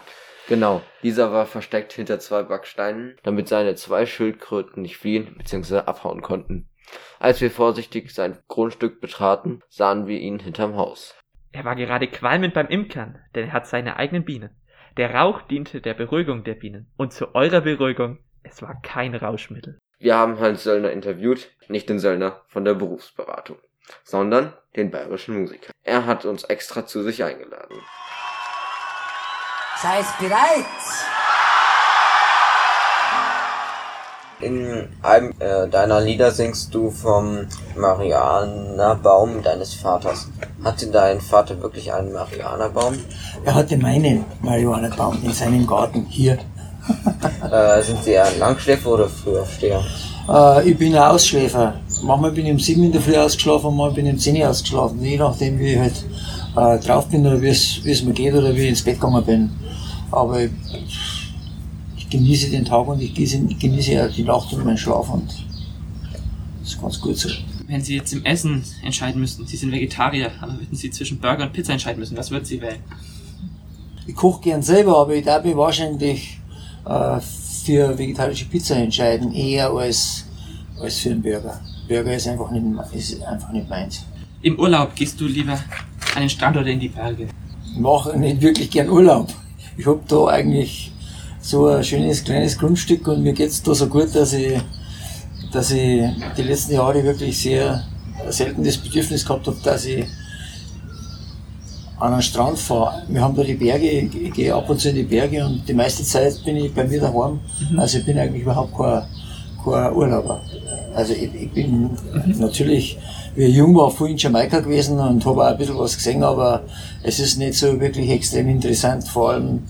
Genau, dieser war versteckt hinter zwei Backsteinen, damit seine zwei Schildkröten nicht fliehen bzw. abhauen konnten. Als wir vorsichtig sein Grundstück betraten, sahen wir ihn hinterm Haus. Er war gerade qualmend beim Imkern, denn er hat seine eigenen Bienen. Der Rauch diente der Beruhigung der Bienen. Und zu eurer Beruhigung, es war kein Rauschmittel. Wir haben Hans Söllner interviewt, nicht den Söllner von der Berufsberatung, sondern den bayerischen Musiker. Er hat uns extra zu sich eingeladen. Seid bereit! In einem äh, deiner Lieder singst du vom Marianerbaum deines Vaters. Hatte dein Vater wirklich einen Marianerbaum? Er hatte meinen Marihuana-Baum in seinem Garten hier. *laughs* Äh, sind Sie eher Langschläfer oder Frühaufsteher? Äh, ich bin ein Ausschläfer. Manchmal bin ich um sieben in der Früh ausgeschlafen, manchmal bin ich um zehn Uhr ausgeschlafen. Je nachdem, wie ich halt äh, drauf bin oder wie es mir geht oder wie ich ins Bett gegangen bin. Aber ich genieße den Tag und ich genieße, auch die Nacht und meinen Schlaf und das ist ganz gut so. Wenn Sie jetzt im Essen entscheiden müssten, Sie sind Vegetarier, aber würden Sie zwischen Burger und Pizza entscheiden müssen, was würden Sie wählen? Ich koche gern selber, aber ich darf mich wahrscheinlich äh, für vegetarische Pizza entscheiden, eher als, als für einen Burger. Burger ist einfach nicht, ist einfach nicht meins. Im Urlaub gehst du lieber an den Strand oder in die Berge? Ich mache nicht wirklich gern Urlaub. Ich hab da eigentlich so ein schönes kleines Grundstück und mir geht's da so gut, dass ich, dass ich die letzten Jahre wirklich sehr selten das Bedürfnis gehabt habe, dass ich an den Strand fahre. Wir haben da die Berge, ich, gehe ab und zu in die Berge und die meiste Zeit bin ich bei mir daheim. Also ich bin eigentlich überhaupt kein, kein Urlauber. Also ich, ich bin natürlich, wie ich jung war, viel in Jamaika gewesen und habe auch ein bisschen was gesehen, aber es ist nicht so wirklich extrem interessant. Vor allem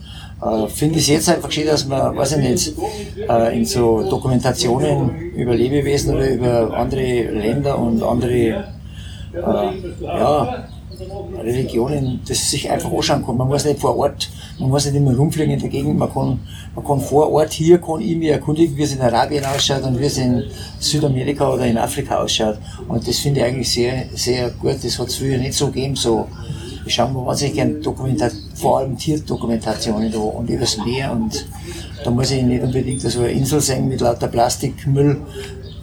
äh, finde ich es jetzt einfach schön, dass man, weiß ich nicht, äh, in so Dokumentationen über Lebewesen oder über andere Länder und andere äh, ja, Religionen, das sich einfach anschauen kann. Man muss nicht vor Ort, man muss nicht immer rumfliegen in der Gegend, man kann, man kann vor Ort hier, kann ich mich erkundigen, wie es in Arabien ausschaut und wie es in Südamerika oder in Afrika ausschaut. Und das finde ich eigentlich sehr, sehr gut. Das hat es früher nicht so gegeben, so. Ich schaue mir wahnsinnig gerne Dokumentat vor allem Tierdokumentationen da und übers Meer und da muss ich nicht unbedingt so eine Insel sehen mit lauter Plastikmüll.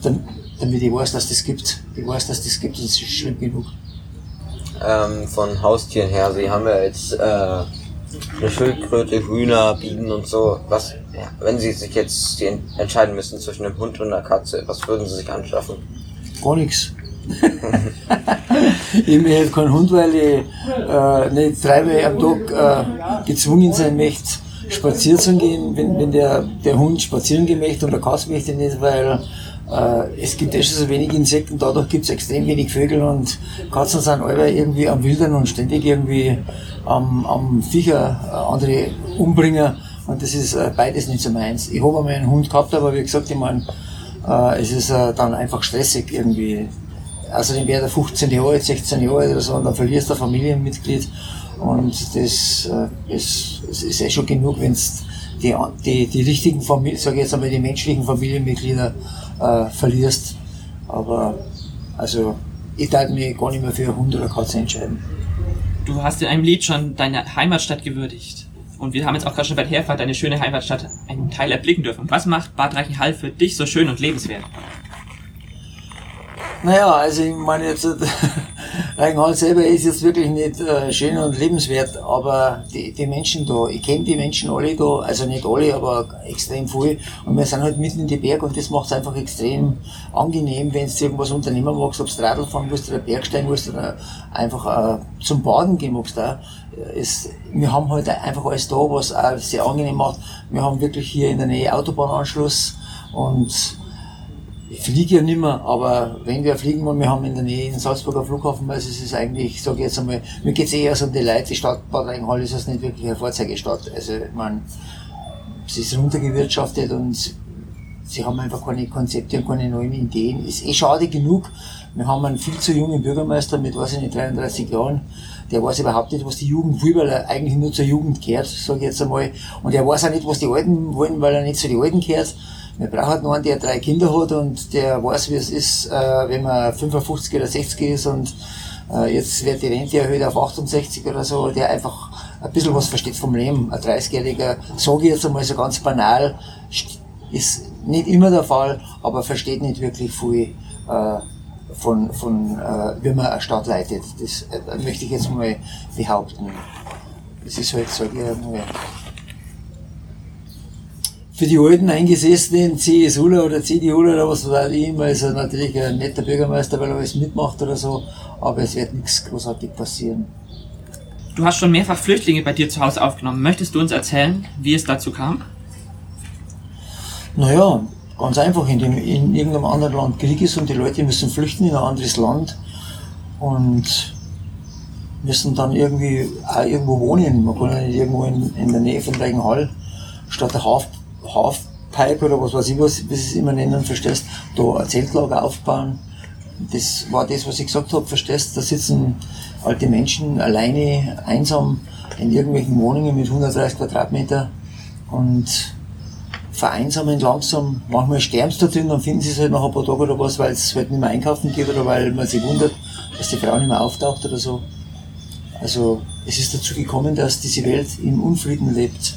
dam- damit ich weiß, dass das gibt. Ich weiß, dass das gibt und es ist schlimm genug. Ähm, von Haustieren her, Sie haben ja jetzt äh, eine Schildkröte, Hühner, Bienen und so. Was, ja, wenn Sie sich jetzt entscheiden müssen zwischen einem Hund und einer Katze, was würden Sie sich anschaffen? Gar nichts. Ich möchte keinen Hund, weil ich äh, nicht dreimal am Tag äh, gezwungen sein möchte, spazieren zu gehen, wenn, wenn der, der Hund spazieren gehen möchte und der Katze möchte nicht, weil äh, es gibt eh schon so wenig Insekten, dadurch gibt es extrem wenig Vögel und Katzen sind alle irgendwie am Wildern und ständig irgendwie am, am Viecher äh, andere umbringen und das ist äh, beides nicht so meins. Ich habe einmal einen Hund gehabt, aber wie gesagt, ich meine, äh, es ist äh, dann einfach stressig irgendwie. Außerdem wäre der 15 Jahre alt, 16 Jahre alt oder so und dann verlierst du ein Familienmitglied und das, äh, ist, ist eh schon genug, wenn die, die, die richtigen Familien, sage ich jetzt einmal die menschlichen Familienmitglieder äh, verlierst. Aber also ich darf mich gar nicht mehr für Hund oder Katze entscheiden. Du hast in einem Lied schon deine Heimatstadt gewürdigt. Und wir haben jetzt auch gerade schon bei Herfahrt deine schöne Heimatstadt einen Teil erblicken dürfen. Was macht Bad Reichenhall für dich so schön und lebenswert? Naja, also ich meine jetzt, *laughs* äh, Reichenhall selber ist jetzt wirklich nicht äh, schön und lebenswert, aber die, die Menschen da, ich kenne die Menschen alle da, also nicht alle, aber extrem viel und wir sind halt mitten in die Berge und das macht es einfach extrem angenehm, wenn du irgendwas unternehmen magst, ob du Radl fahren musst oder Bergstein musst oder einfach äh, zum Baden gehen magst. Auch. Es, wir haben halt einfach alles da, was auch sehr angenehm macht. Wir haben wirklich hier in der Nähe Autobahnanschluss und fliege ja nicht mehr, aber wenn wir fliegen wollen, wir haben in der Nähe den Salzburger Flughafen, also es ist eigentlich, sage ich jetzt einmal, mir geht's eher so um die Leute, die Stadt Bad Reichenhall ist jetzt nicht wirklich eine Vorzeigestadt. Also, ich meine, es ist runtergewirtschaftet und sie haben einfach keine Konzepte und keine neuen Ideen. Ist eh schade genug. Wir haben einen viel zu jungen Bürgermeister mit, weiß ich nicht, 33 Jahren. Der weiß überhaupt nicht, was die Jugend will, weil er eigentlich nur zur Jugend gehört, sage ich jetzt einmal. Und er weiß auch nicht, was die Alten wollen, weil er nicht zu den Alten gehört. Wir brauchen halt noch einen, der drei Kinder hat und der weiß, wie es ist, äh, wenn man 55 oder 60 ist und äh, jetzt wird die Rente erhöht auf 68 oder so, der einfach ein bisschen was versteht vom Leben. Ein 30-Jähriger, sage ich jetzt einmal so ganz banal, st- ist nicht immer der Fall, aber versteht nicht wirklich viel äh, von, von äh, wie man eine Stadt leitet. Das äh, möchte ich jetzt mal behaupten. Das ist halt, sage ich einmal, für die alten eingesessenen CSUler oder CDUler oder was weiß ich immer ist er natürlich ein netter Bürgermeister, weil er alles mitmacht oder so, aber es wird nichts großartig passieren. Du hast schon mehrfach Flüchtlinge bei dir zu Hause aufgenommen. Möchtest du uns erzählen, wie es dazu kam? Naja, ganz einfach, in, dem, in irgendeinem anderen Land Krieg ist und die Leute müssen flüchten in ein anderes Land und müssen dann irgendwie auch irgendwo wohnen. Man kann ja nicht irgendwo in, in der Nähe von Reichenhall statt der Half, Halfpipe oder was weiß ich, was, wie sie es immer nennen, verstehst, da ein Zeltlager aufbauen. Das war das, was ich gesagt habe, verstehst, da sitzen alte Menschen alleine, einsam in irgendwelchen Wohnungen mit 130 Quadratmeter und vereinsamen langsam. Manchmal sterben sie da drin, dann finden sie es halt nach ein paar Tagen oder was, weil es halt nicht mehr einkaufen geht oder weil man sich wundert, dass die Frau nicht mehr auftaucht oder so. Also es ist dazu gekommen, dass diese Welt im Unfrieden lebt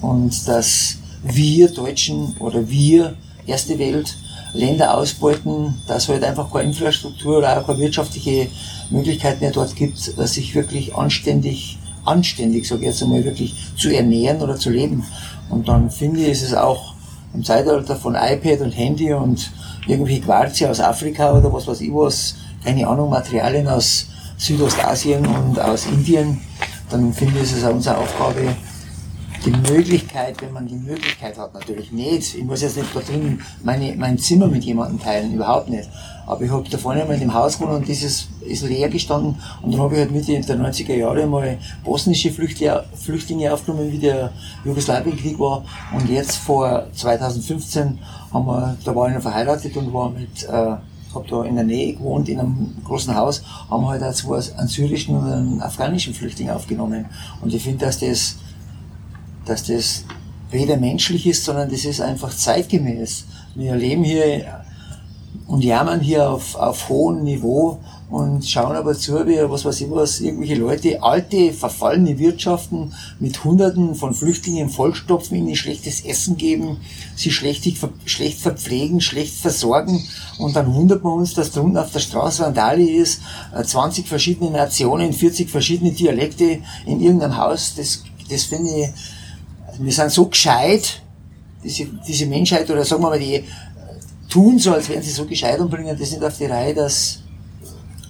und dass wir Deutschen oder wir Erste Welt Länder ausbeuten, dass halt einfach keine Infrastruktur oder auch keine wirtschaftliche Möglichkeit mehr dort gibt, sich wirklich anständig, anständig, sage ich jetzt einmal, wirklich zu ernähren oder zu leben. Und dann finde ich, ist es auch im Zeitalter von iPad und Handy und irgendwie Quarze aus Afrika oder was weiß ich was, keine Ahnung, Materialien aus Südostasien und aus Indien, dann finde ich, ist es auch unsere Aufgabe, die Möglichkeit, wenn man die Möglichkeit hat, natürlich nicht. Ich muss jetzt nicht da drin meine, mein Zimmer mit jemandem teilen, überhaupt nicht. Aber ich habe da vorne mal in dem Haus gewohnt und dieses ist leer gestanden und dann habe ich halt Mitte der 90er Jahre mal bosnische Flüchtlinge, Flüchtlinge aufgenommen, wie der Jugoslawienkrieg war. Und jetzt vor 2015 haben wir, da war ich noch verheiratet und war mit, äh, habe da in der Nähe gewohnt, in einem großen Haus, haben wir halt auch zwei, einen syrischen und einen afghanischen Flüchtling aufgenommen. Und ich finde, dass das dass das weder menschlich ist, sondern das ist einfach zeitgemäß. Wir leben hier und jammern hier auf, auf hohem Niveau und schauen aber zu, wie, was weiß ich was, irgendwelche Leute, alte, verfallene Wirtschaften mit Hunderten von Flüchtlingen vollstopfen, ihnen schlechtes Essen geben, sie schlecht, schlecht verpflegen, schlecht versorgen und dann wundert man uns, dass drunten auf der Straße Randale ist, äh, 20 verschiedene Nationen, 40 verschiedene Dialekte in irgendeinem Haus, das, das finde ich, wir sind so gescheit, diese, diese Menschheit, oder sagen wir mal, die tun so, als wären sie so gescheit und bringen das nicht auf die Reihe, dass,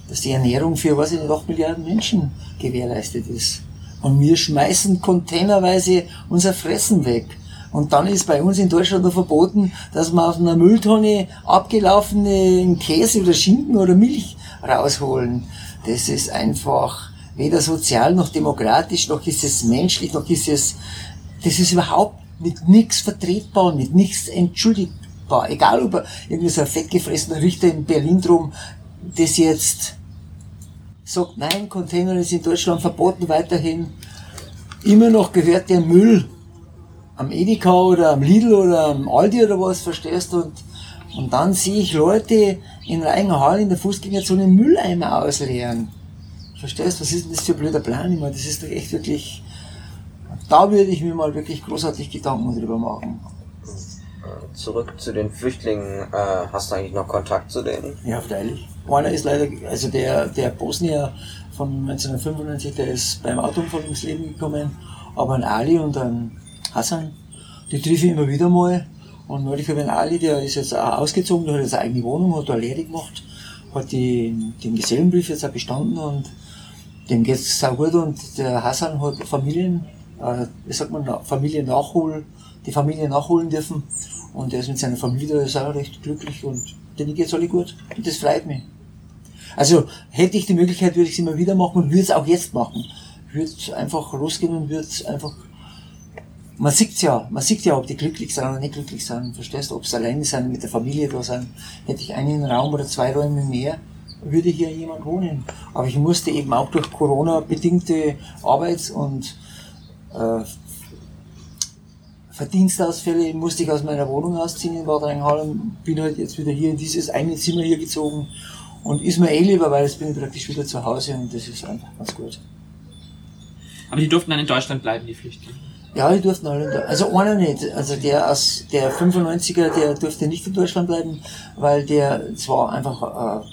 dass die Ernährung für, was ich nicht, 8 Milliarden Menschen gewährleistet ist. Und wir schmeißen containerweise unser Fressen weg. Und dann ist bei uns in Deutschland noch verboten, dass wir auf einer Mülltonne abgelaufene Käse oder Schinken oder Milch rausholen. Das ist einfach weder sozial noch demokratisch, noch ist es menschlich, noch ist es, das ist überhaupt mit nichts vertretbar und mit nichts entschuldigbar. Egal ob irgendwie so ein fettgefressener Richter in Berlin drum, das jetzt sagt, nein, Container ist in Deutschland verboten weiterhin. Immer noch gehört der Müll am Edeka oder am Lidl oder am Aldi oder was, verstehst du? Und, und dann sehe ich Leute in Reichenhall in der Fußgängerzone Mülleimer ausleeren. Verstehst du, was ist denn das für ein blöder Plan? Ich meine, das ist doch echt wirklich, da würde ich mir mal wirklich großartig Gedanken drüber machen. Zurück zu den Flüchtlingen. Äh, hast du eigentlich noch Kontakt zu denen? Ja, freilich. Einer ist leider, also der, der Bosnier von 1995, der ist beim Autounfall ums Leben gekommen. Aber ein Ali und ein Hassan, die treffe ich immer wieder mal. Und neulich habe ich einen Ali, der ist jetzt auch ausgezogen, der hat jetzt eine eigene Wohnung, hat da Lehre gemacht, hat die, den Gesellenbrief jetzt auch bestanden und dem geht es sehr gut und der Hassan hat Familien, äh, wie sagt man, Familie nachholen, die Familie nachholen dürfen und er ist mit seiner Familie, ist auch recht glücklich und denen geht's alle gut. Und das freut mich. Also hätte ich die Möglichkeit, würde ich es immer wieder machen und würde es auch jetzt machen. Würde einfach losgehen und würde einfach. Man sieht's ja, man sieht ja, ob die glücklich sind oder nicht glücklich sind. Verstehst du, ob sie alleine sind, mit der Familie da sind. Hätte ich einen Raum oder zwei Räume mehr, würde hier jemand wohnen. Aber ich musste eben auch durch Corona bedingte Arbeits- und äh, Verdienstausfälle musste ich aus meiner Wohnung ausziehen in Bad Rheinhall und bin halt jetzt wieder hier in dieses eine Zimmer hier gezogen und ist mir eh lieber, weil jetzt bin ich praktisch wieder zu Hause und das ist einfach ganz gut. Aber die durften dann in Deutschland bleiben, die Flüchtlinge. Ja, die durften alle in Deutschland. Also einer nicht. Also der aus der 95er, der durfte nicht in Deutschland bleiben, weil der zwar einfach äh,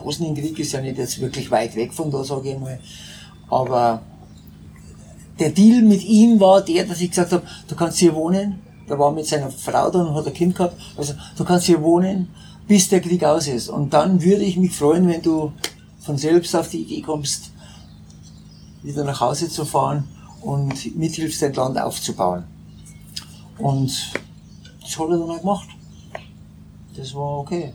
Bosnienkrieg ist ja nicht jetzt wirklich weit weg von da, sage ich mal. Aber der Deal mit ihm war der, dass ich gesagt habe, du kannst hier wohnen. Da war mit seiner Frau dann und hat ein Kind gehabt. Also du kannst hier wohnen, bis der Krieg aus ist. Und dann würde ich mich freuen, wenn du von selbst auf die Idee kommst, wieder nach Hause zu fahren und mithilfst, dein Land aufzubauen. Und das hat er dann auch gemacht. Das war okay.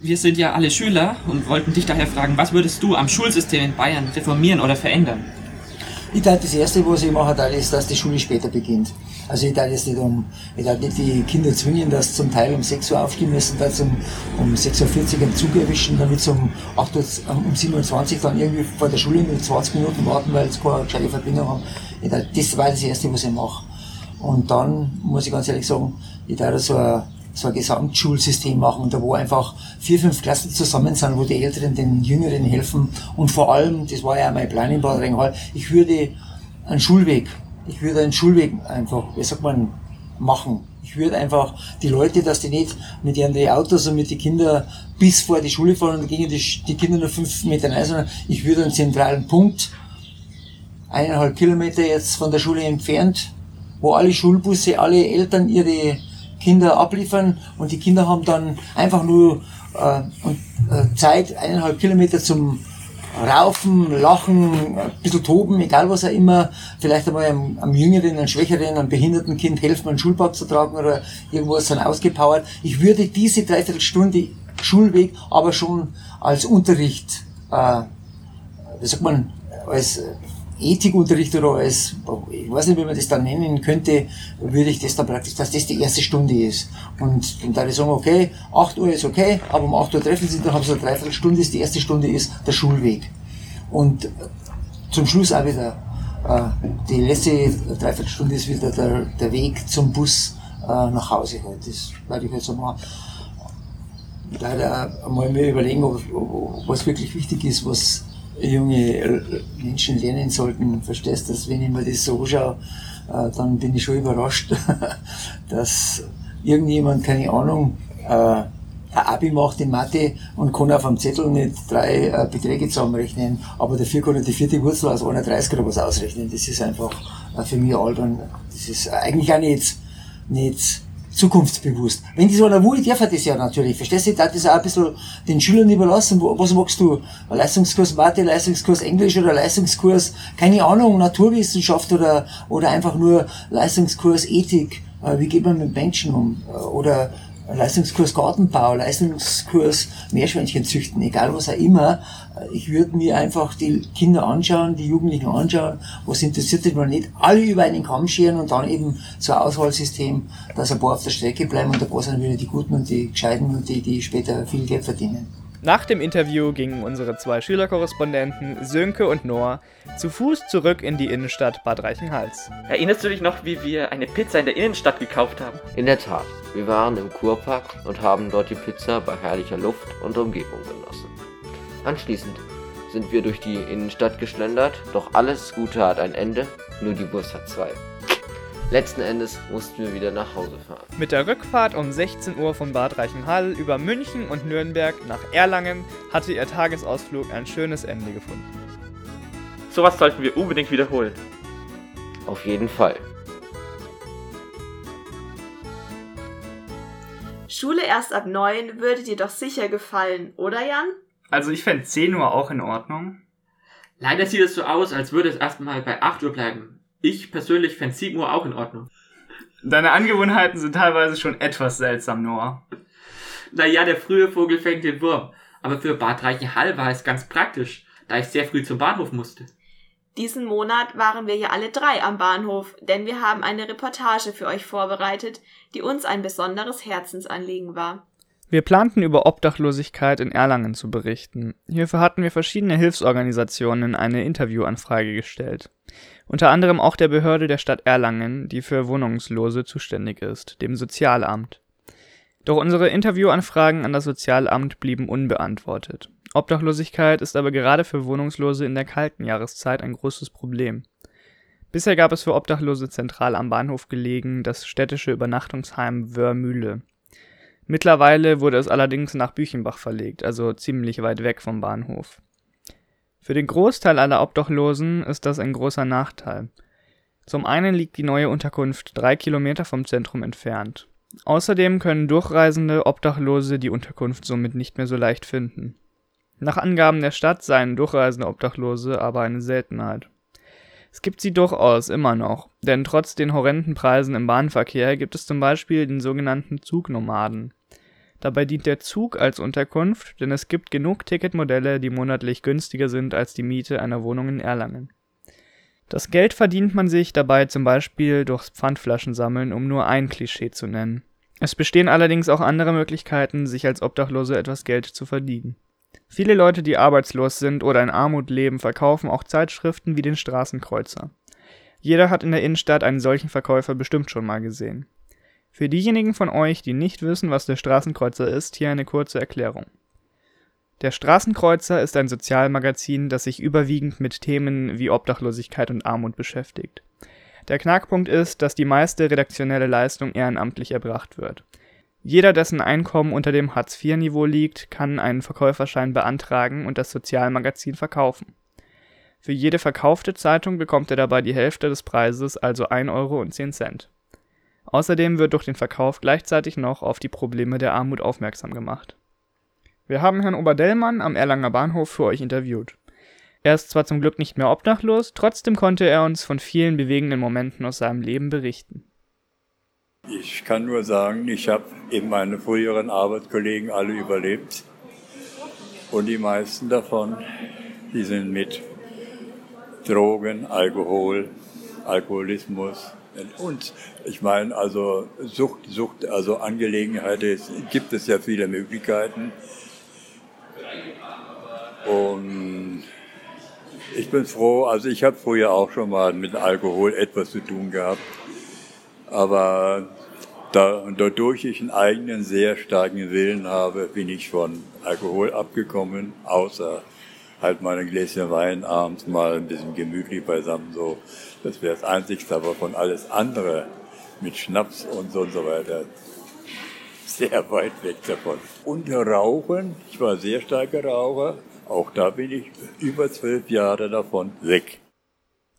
Wir sind ja alle Schüler und wollten dich daher fragen, was würdest du am Schulsystem in Bayern reformieren oder verändern? Ich dachte, das Erste, was ich machen darf, ist, dass die Schule später beginnt. Also ich darf jetzt nicht um, ich darf nicht die Kinder zwingen, dass zum Teil um 6 Uhr aufstehen müssen, dass um, um 6.40 Uhr einen Zug erwischen, damit sie um 8 Uhr, um 27 Uhr dann irgendwie vor der Schule mit 20 Minuten warten, weil sie keine gescheite Verbindung haben. Ich darf, das war das Erste, was ich mache. Und dann muss ich ganz ehrlich sagen, ich darf so ein, so ein Gesamtschulsystem machen, da wo einfach vier, fünf Klassen zusammen sind, wo die Älteren den Jüngeren helfen. Und vor allem, das war ja mein Plan in Bad Reichenhall, ich würde einen Schulweg, ich würde einen Schulweg einfach, wie sagt man, machen. Ich würde einfach die Leute, dass die nicht mit ihren Autos und mit den Kindern bis vor die Schule fahren und gingen die, die Kinder nur fünf Meter rein, sondern ich würde einen zentralen Punkt, eineinhalb Kilometer jetzt von der Schule entfernt, wo alle Schulbusse, alle Eltern ihre Kinder abliefern und die Kinder haben dann einfach nur äh, äh, Zeit, eineinhalb Kilometer zum Raufen, Lachen, ein bisschen toben, egal was auch immer, vielleicht einmal einem, einem Jüngeren, einem Schwächeren, einem behinderten Kind helfen, einen Schulbag zu tragen oder irgendwas dann ausgepowert. Ich würde diese Dreiviertelstunde Schulweg aber schon als Unterricht, äh, wie sagt man, als Ethikunterricht oder als, ich weiß nicht, wie man das dann nennen könnte, würde ich das dann praktisch, dass das die erste Stunde ist. Und, und da ich sagen, okay, 8 Uhr ist okay, aber um 8 Uhr treffen sie, dann haben sie eine Dreiviertelstunde, ist die erste Stunde ist der Schulweg. Und zum Schluss auch wieder, äh, die letzte Dreiviertelstunde ist wieder der, der Weg zum Bus äh, nach Hause. Das werde ich halt so machen. leider einmal mir überlegen, ob, ob, was wirklich wichtig ist, was junge Menschen lernen sollten. Verstehst du, dass wenn ich mir das so anschaue, äh, dann bin ich schon überrascht, *laughs* dass irgendjemand, keine Ahnung, äh, ein Abi macht in Mathe und kann auf dem Zettel nicht drei äh, Beträge zusammenrechnen, aber dafür kann er die vierte Wurzel aus 31 oder was ausrechnen. Das ist einfach für mich albern. Das ist eigentlich auch nicht, nicht zukunftsbewusst. Wenn die so einer will, darf er das ja natürlich. Verstehst du? Ich darf das auch ein bisschen den Schülern überlassen. Was magst du? Leistungskurs Mathe, Leistungskurs Englisch oder Leistungskurs, keine Ahnung, Naturwissenschaft oder, oder einfach nur Leistungskurs Ethik. Äh, wie geht man mit Menschen um? Äh, oder Leistungskurs Gartenbau, Leistungskurs Meerschweinchen züchten, egal was auch immer. Ich würde mir einfach die Kinder anschauen, die Jugendlichen anschauen, was interessiert sich mal nicht, alle über einen Kamm scheren und dann eben so ein Auswahlsystem, dass ein paar auf der Strecke bleiben und paar sind wieder die Guten und die Gescheiten und die, die später viel Geld verdienen. Nach dem Interview gingen unsere zwei Schülerkorrespondenten Sönke und Noah zu Fuß zurück in die Innenstadt Bad Reichenhals. Erinnerst du dich noch, wie wir eine Pizza in der Innenstadt gekauft haben? In der Tat. Wir waren im Kurpark und haben dort die Pizza bei herrlicher Luft und Umgebung genossen. Anschließend sind wir durch die Innenstadt geschlendert, doch alles Gute hat ein Ende, nur die Wurst hat zwei. Letzten Endes mussten wir wieder nach Hause fahren. Mit der Rückfahrt um 16 Uhr von Bad Reichenhall über München und Nürnberg nach Erlangen hatte ihr Tagesausflug ein schönes Ende gefunden. Sowas sollten wir unbedingt wiederholen. Auf jeden Fall. Schule erst ab 9 würde dir doch sicher gefallen, oder Jan? Also ich fände 10 Uhr auch in Ordnung. Leider sieht es so aus, als würde es erstmal bei 8 Uhr bleiben. Ich persönlich fände 7 Uhr auch in Ordnung. Deine Angewohnheiten sind teilweise schon etwas seltsam, Noah. Naja, der frühe Vogel fängt den Wurm. Aber für Bad Reichenhall war es ganz praktisch, da ich sehr früh zum Bahnhof musste. Diesen Monat waren wir ja alle drei am Bahnhof, denn wir haben eine Reportage für euch vorbereitet, die uns ein besonderes Herzensanliegen war. Wir planten über Obdachlosigkeit in Erlangen zu berichten. Hierfür hatten wir verschiedene Hilfsorganisationen eine Interviewanfrage gestellt unter anderem auch der Behörde der Stadt Erlangen, die für Wohnungslose zuständig ist, dem Sozialamt. Doch unsere Interviewanfragen an das Sozialamt blieben unbeantwortet. Obdachlosigkeit ist aber gerade für Wohnungslose in der kalten Jahreszeit ein großes Problem. Bisher gab es für Obdachlose zentral am Bahnhof gelegen das städtische Übernachtungsheim Wörmühle. Mittlerweile wurde es allerdings nach Büchenbach verlegt, also ziemlich weit weg vom Bahnhof. Für den Großteil aller Obdachlosen ist das ein großer Nachteil. Zum einen liegt die neue Unterkunft drei Kilometer vom Zentrum entfernt. Außerdem können durchreisende Obdachlose die Unterkunft somit nicht mehr so leicht finden. Nach Angaben der Stadt seien durchreisende Obdachlose aber eine Seltenheit. Es gibt sie durchaus immer noch, denn trotz den horrenden Preisen im Bahnverkehr gibt es zum Beispiel den sogenannten Zugnomaden. Dabei dient der Zug als Unterkunft, denn es gibt genug Ticketmodelle, die monatlich günstiger sind als die Miete einer Wohnung in Erlangen. Das Geld verdient man sich dabei zum Beispiel durchs Pfandflaschensammeln, um nur ein Klischee zu nennen. Es bestehen allerdings auch andere Möglichkeiten, sich als Obdachlose etwas Geld zu verdienen. Viele Leute, die arbeitslos sind oder in Armut leben, verkaufen auch Zeitschriften wie den Straßenkreuzer. Jeder hat in der Innenstadt einen solchen Verkäufer bestimmt schon mal gesehen. Für diejenigen von euch, die nicht wissen, was der Straßenkreuzer ist, hier eine kurze Erklärung. Der Straßenkreuzer ist ein Sozialmagazin, das sich überwiegend mit Themen wie Obdachlosigkeit und Armut beschäftigt. Der Knackpunkt ist, dass die meiste redaktionelle Leistung ehrenamtlich erbracht wird. Jeder, dessen Einkommen unter dem Hartz-IV-Niveau liegt, kann einen Verkäuferschein beantragen und das Sozialmagazin verkaufen. Für jede verkaufte Zeitung bekommt er dabei die Hälfte des Preises, also 1,10 Euro. Außerdem wird durch den Verkauf gleichzeitig noch auf die Probleme der Armut aufmerksam gemacht. Wir haben Herrn Oberdellmann am Erlanger Bahnhof für euch interviewt. Er ist zwar zum Glück nicht mehr obdachlos, trotzdem konnte er uns von vielen bewegenden Momenten aus seinem Leben berichten. Ich kann nur sagen, ich habe eben meine früheren Arbeitskollegen alle überlebt. Und die meisten davon, die sind mit Drogen, Alkohol, Alkoholismus, und ich meine, also Sucht, Sucht, also Angelegenheiten, gibt es ja viele Möglichkeiten. Und ich bin froh, also ich habe früher auch schon mal mit Alkohol etwas zu tun gehabt. Aber Da, dadurch ich einen eigenen sehr starken Willen habe, bin ich von Alkohol abgekommen, außer halt mal ein Gläschen Wein abends mal ein bisschen gemütlich beisammen so. Das wäre das Einzigste, aber von alles andere mit Schnaps und so und so weiter sehr weit weg davon. Und Rauchen, ich war sehr starker Raucher, auch da bin ich über zwölf Jahre davon weg.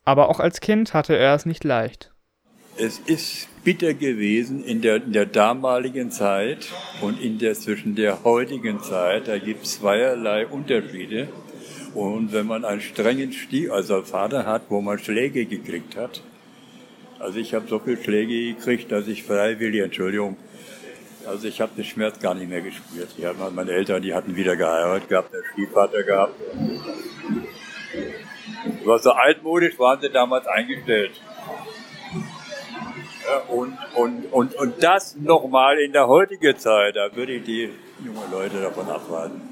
Aber auch als Kind hatte er es nicht leicht. Es ist bitter gewesen in der, in der damaligen Zeit und in der zwischen der heutigen Zeit. Da gibt es zweierlei Unterschiede. Und wenn man einen strengen Stief, also Vater hat, wo man Schläge gekriegt hat, also ich habe so viele Schläge gekriegt, dass ich freiwillig, Entschuldigung, also ich habe den Schmerz gar nicht mehr gespürt. Die hatten, meine Eltern, die hatten wieder geheiratet gehabt, der Stiefvater gehabt. Aber so altmodisch waren sie damals eingestellt. Ja, und, und, und, und das nochmal in der heutigen Zeit, da würde ich die jungen Leute davon abwarten.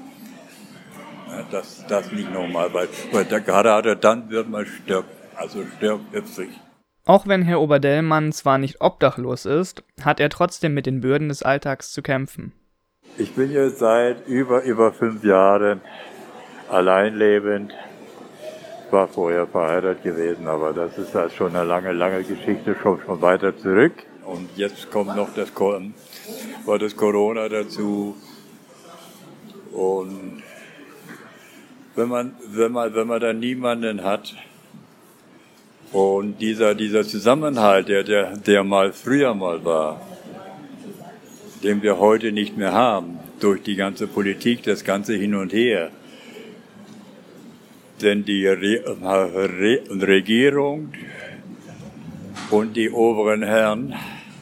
Ja, das, das nicht nochmal, weil, weil da, gerade er dann wird man stirbt, also stirbt hüpfig. Auch wenn Herr Oberdellmann zwar nicht obdachlos ist, hat er trotzdem mit den Bürden des Alltags zu kämpfen. Ich bin jetzt seit über, über fünf Jahren alleinlebend. Ich war vorher verheiratet gewesen, aber das ist halt schon eine lange, lange Geschichte, schon, schon weiter zurück. Und jetzt kommt noch das, war das Corona dazu. Und wenn man, wenn man, wenn man da niemanden hat, und dieser, dieser Zusammenhalt, der, der, der mal früher mal war, den wir heute nicht mehr haben, durch die ganze Politik, das ganze Hin und Her. Denn die Re Re Regierung und die oberen Herren,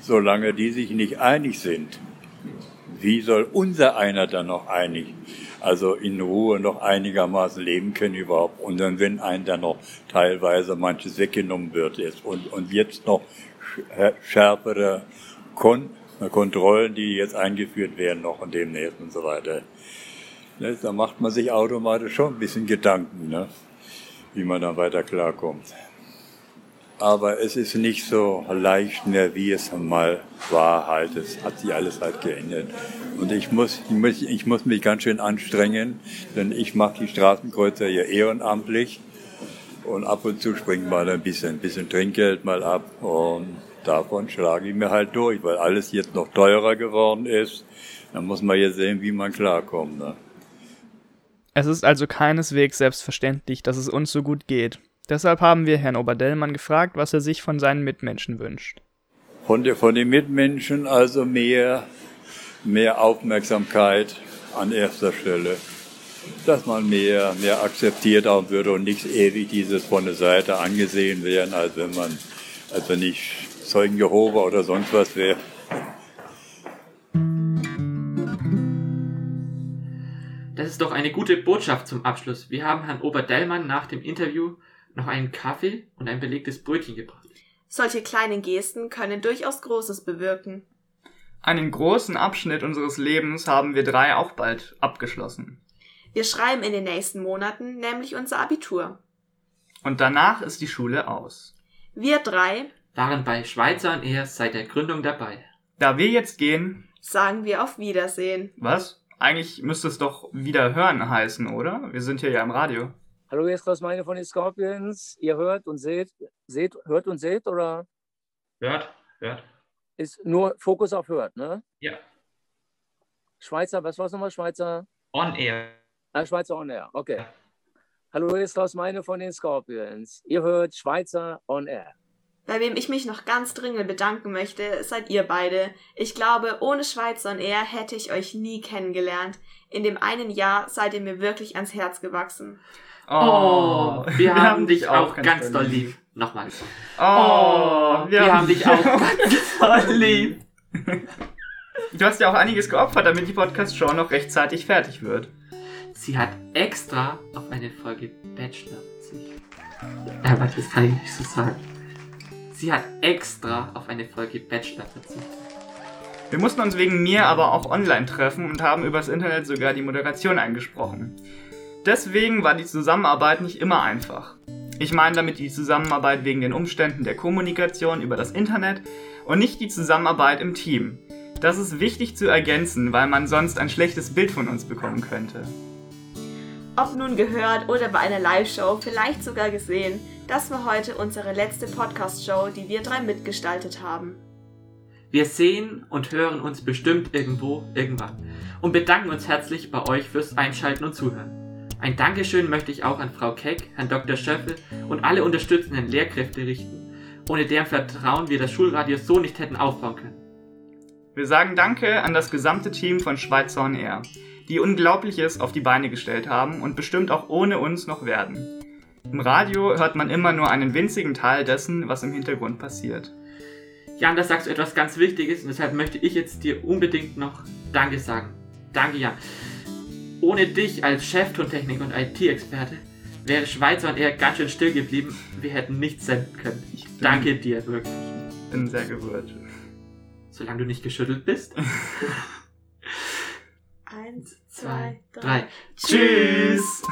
solange die sich nicht einig sind, wie soll unser einer dann noch einig also in Ruhe noch einigermaßen leben können überhaupt. Und dann, wenn einem dann noch teilweise manches weggenommen wird jetzt und, und jetzt noch schärfere Kon Kontrollen, die jetzt eingeführt werden noch und demnächst und so weiter. Ne, da macht man sich automatisch schon ein bisschen Gedanken, ne, wie man dann weiter klarkommt. Aber es ist nicht so leicht mehr, wie es mal war halt. Es hat sich alles halt geändert. Und ich muss, ich muss, ich muss mich ganz schön anstrengen, denn ich mache die Straßenkreuzer ja ehrenamtlich. Und ab und zu springt mal ein bisschen, ein bisschen Trinkgeld mal ab. Und davon schlage ich mir halt durch, weil alles jetzt noch teurer geworden ist. Dann muss man jetzt sehen, wie man klarkommt. Ne? Es ist also keineswegs selbstverständlich, dass es uns so gut geht. Deshalb haben wir Herrn Oberdellmann gefragt, was er sich von seinen Mitmenschen wünscht. Von, der, von den Mitmenschen also mehr, mehr Aufmerksamkeit an erster Stelle. Dass man mehr, mehr akzeptiert haben würde und nicht ewig dieses von der Seite angesehen werden, als wenn man, als wenn ich Zeugen Jehova oder sonst was wäre. Das ist doch eine gute Botschaft zum Abschluss. Wir haben Herrn Oberdellmann nach dem Interview noch einen Kaffee und ein belegtes Brötchen gebracht. Solche kleinen Gesten können durchaus Großes bewirken. Einen großen Abschnitt unseres Lebens haben wir drei auch bald abgeschlossen. Wir schreiben in den nächsten Monaten nämlich unser Abitur. Und danach ist die Schule aus. Wir drei waren bei Schweizer und er seit der Gründung dabei. Da wir jetzt gehen, sagen wir auf Wiedersehen. Was? Eigentlich müsste es doch wieder hören heißen, oder? Wir sind hier ja im Radio. Hallo, hier ist Klaus Meine von den Scorpions. Ihr hört und seht, seht, hört und seht oder? Hört, hört. Ist nur Fokus auf hört, ne? Ja. Schweizer, was war es nochmal? Schweizer? On Air. Ah, Schweizer On Air, okay. Ja. Hallo, hier ist Klaus Meine von den Scorpions. Ihr hört Schweizer On Air. Bei wem ich mich noch ganz dringend bedanken möchte, seid ihr beide. Ich glaube, ohne Schweizer On Air hätte ich euch nie kennengelernt. In dem einen Jahr seid ihr mir wirklich ans Herz gewachsen. Oh, wir, wir haben, haben dich auch ganz, ganz doll lieb. Nochmal. Oh, wir, wir haben dich auch ganz doll lieb. Du hast ja auch einiges geopfert, damit die Podcast-Show noch rechtzeitig fertig wird. Sie hat extra auf eine Folge Bachelor verzichtet. Ja, warte, das kann ich nicht so sagen. Sie hat extra auf eine Folge Bachelor verzichtet. Wir mussten uns wegen mir aber auch online treffen und haben übers Internet sogar die Moderation eingesprochen. Deswegen war die Zusammenarbeit nicht immer einfach. Ich meine damit die Zusammenarbeit wegen den Umständen der Kommunikation über das Internet und nicht die Zusammenarbeit im Team. Das ist wichtig zu ergänzen, weil man sonst ein schlechtes Bild von uns bekommen könnte. Ob nun gehört oder bei einer Live-Show, vielleicht sogar gesehen, das war heute unsere letzte Podcast-Show, die wir drei mitgestaltet haben. Wir sehen und hören uns bestimmt irgendwo, irgendwann und bedanken uns herzlich bei euch fürs Einschalten und Zuhören. Ein Dankeschön möchte ich auch an Frau Keck, Herrn Dr. Schöffel und alle unterstützenden Lehrkräfte richten, ohne deren Vertrauen wir das Schulradio so nicht hätten aufbauen können. Wir sagen Danke an das gesamte Team von Schweizer On Air, die Unglaubliches auf die Beine gestellt haben und bestimmt auch ohne uns noch werden. Im Radio hört man immer nur einen winzigen Teil dessen, was im Hintergrund passiert. Jan, da sagst du etwas ganz Wichtiges und deshalb möchte ich jetzt dir unbedingt noch Danke sagen. Danke, Jan. Ohne dich als Cheftountechnik und IT-Experte wäre Schweizer und er ganz schön still geblieben. Wir hätten nichts senden können. Ich danke dir wirklich. Bin sehr gerührt. Solange du nicht geschüttelt bist. *laughs* Eins, zwei, drei. drei. Tschüss.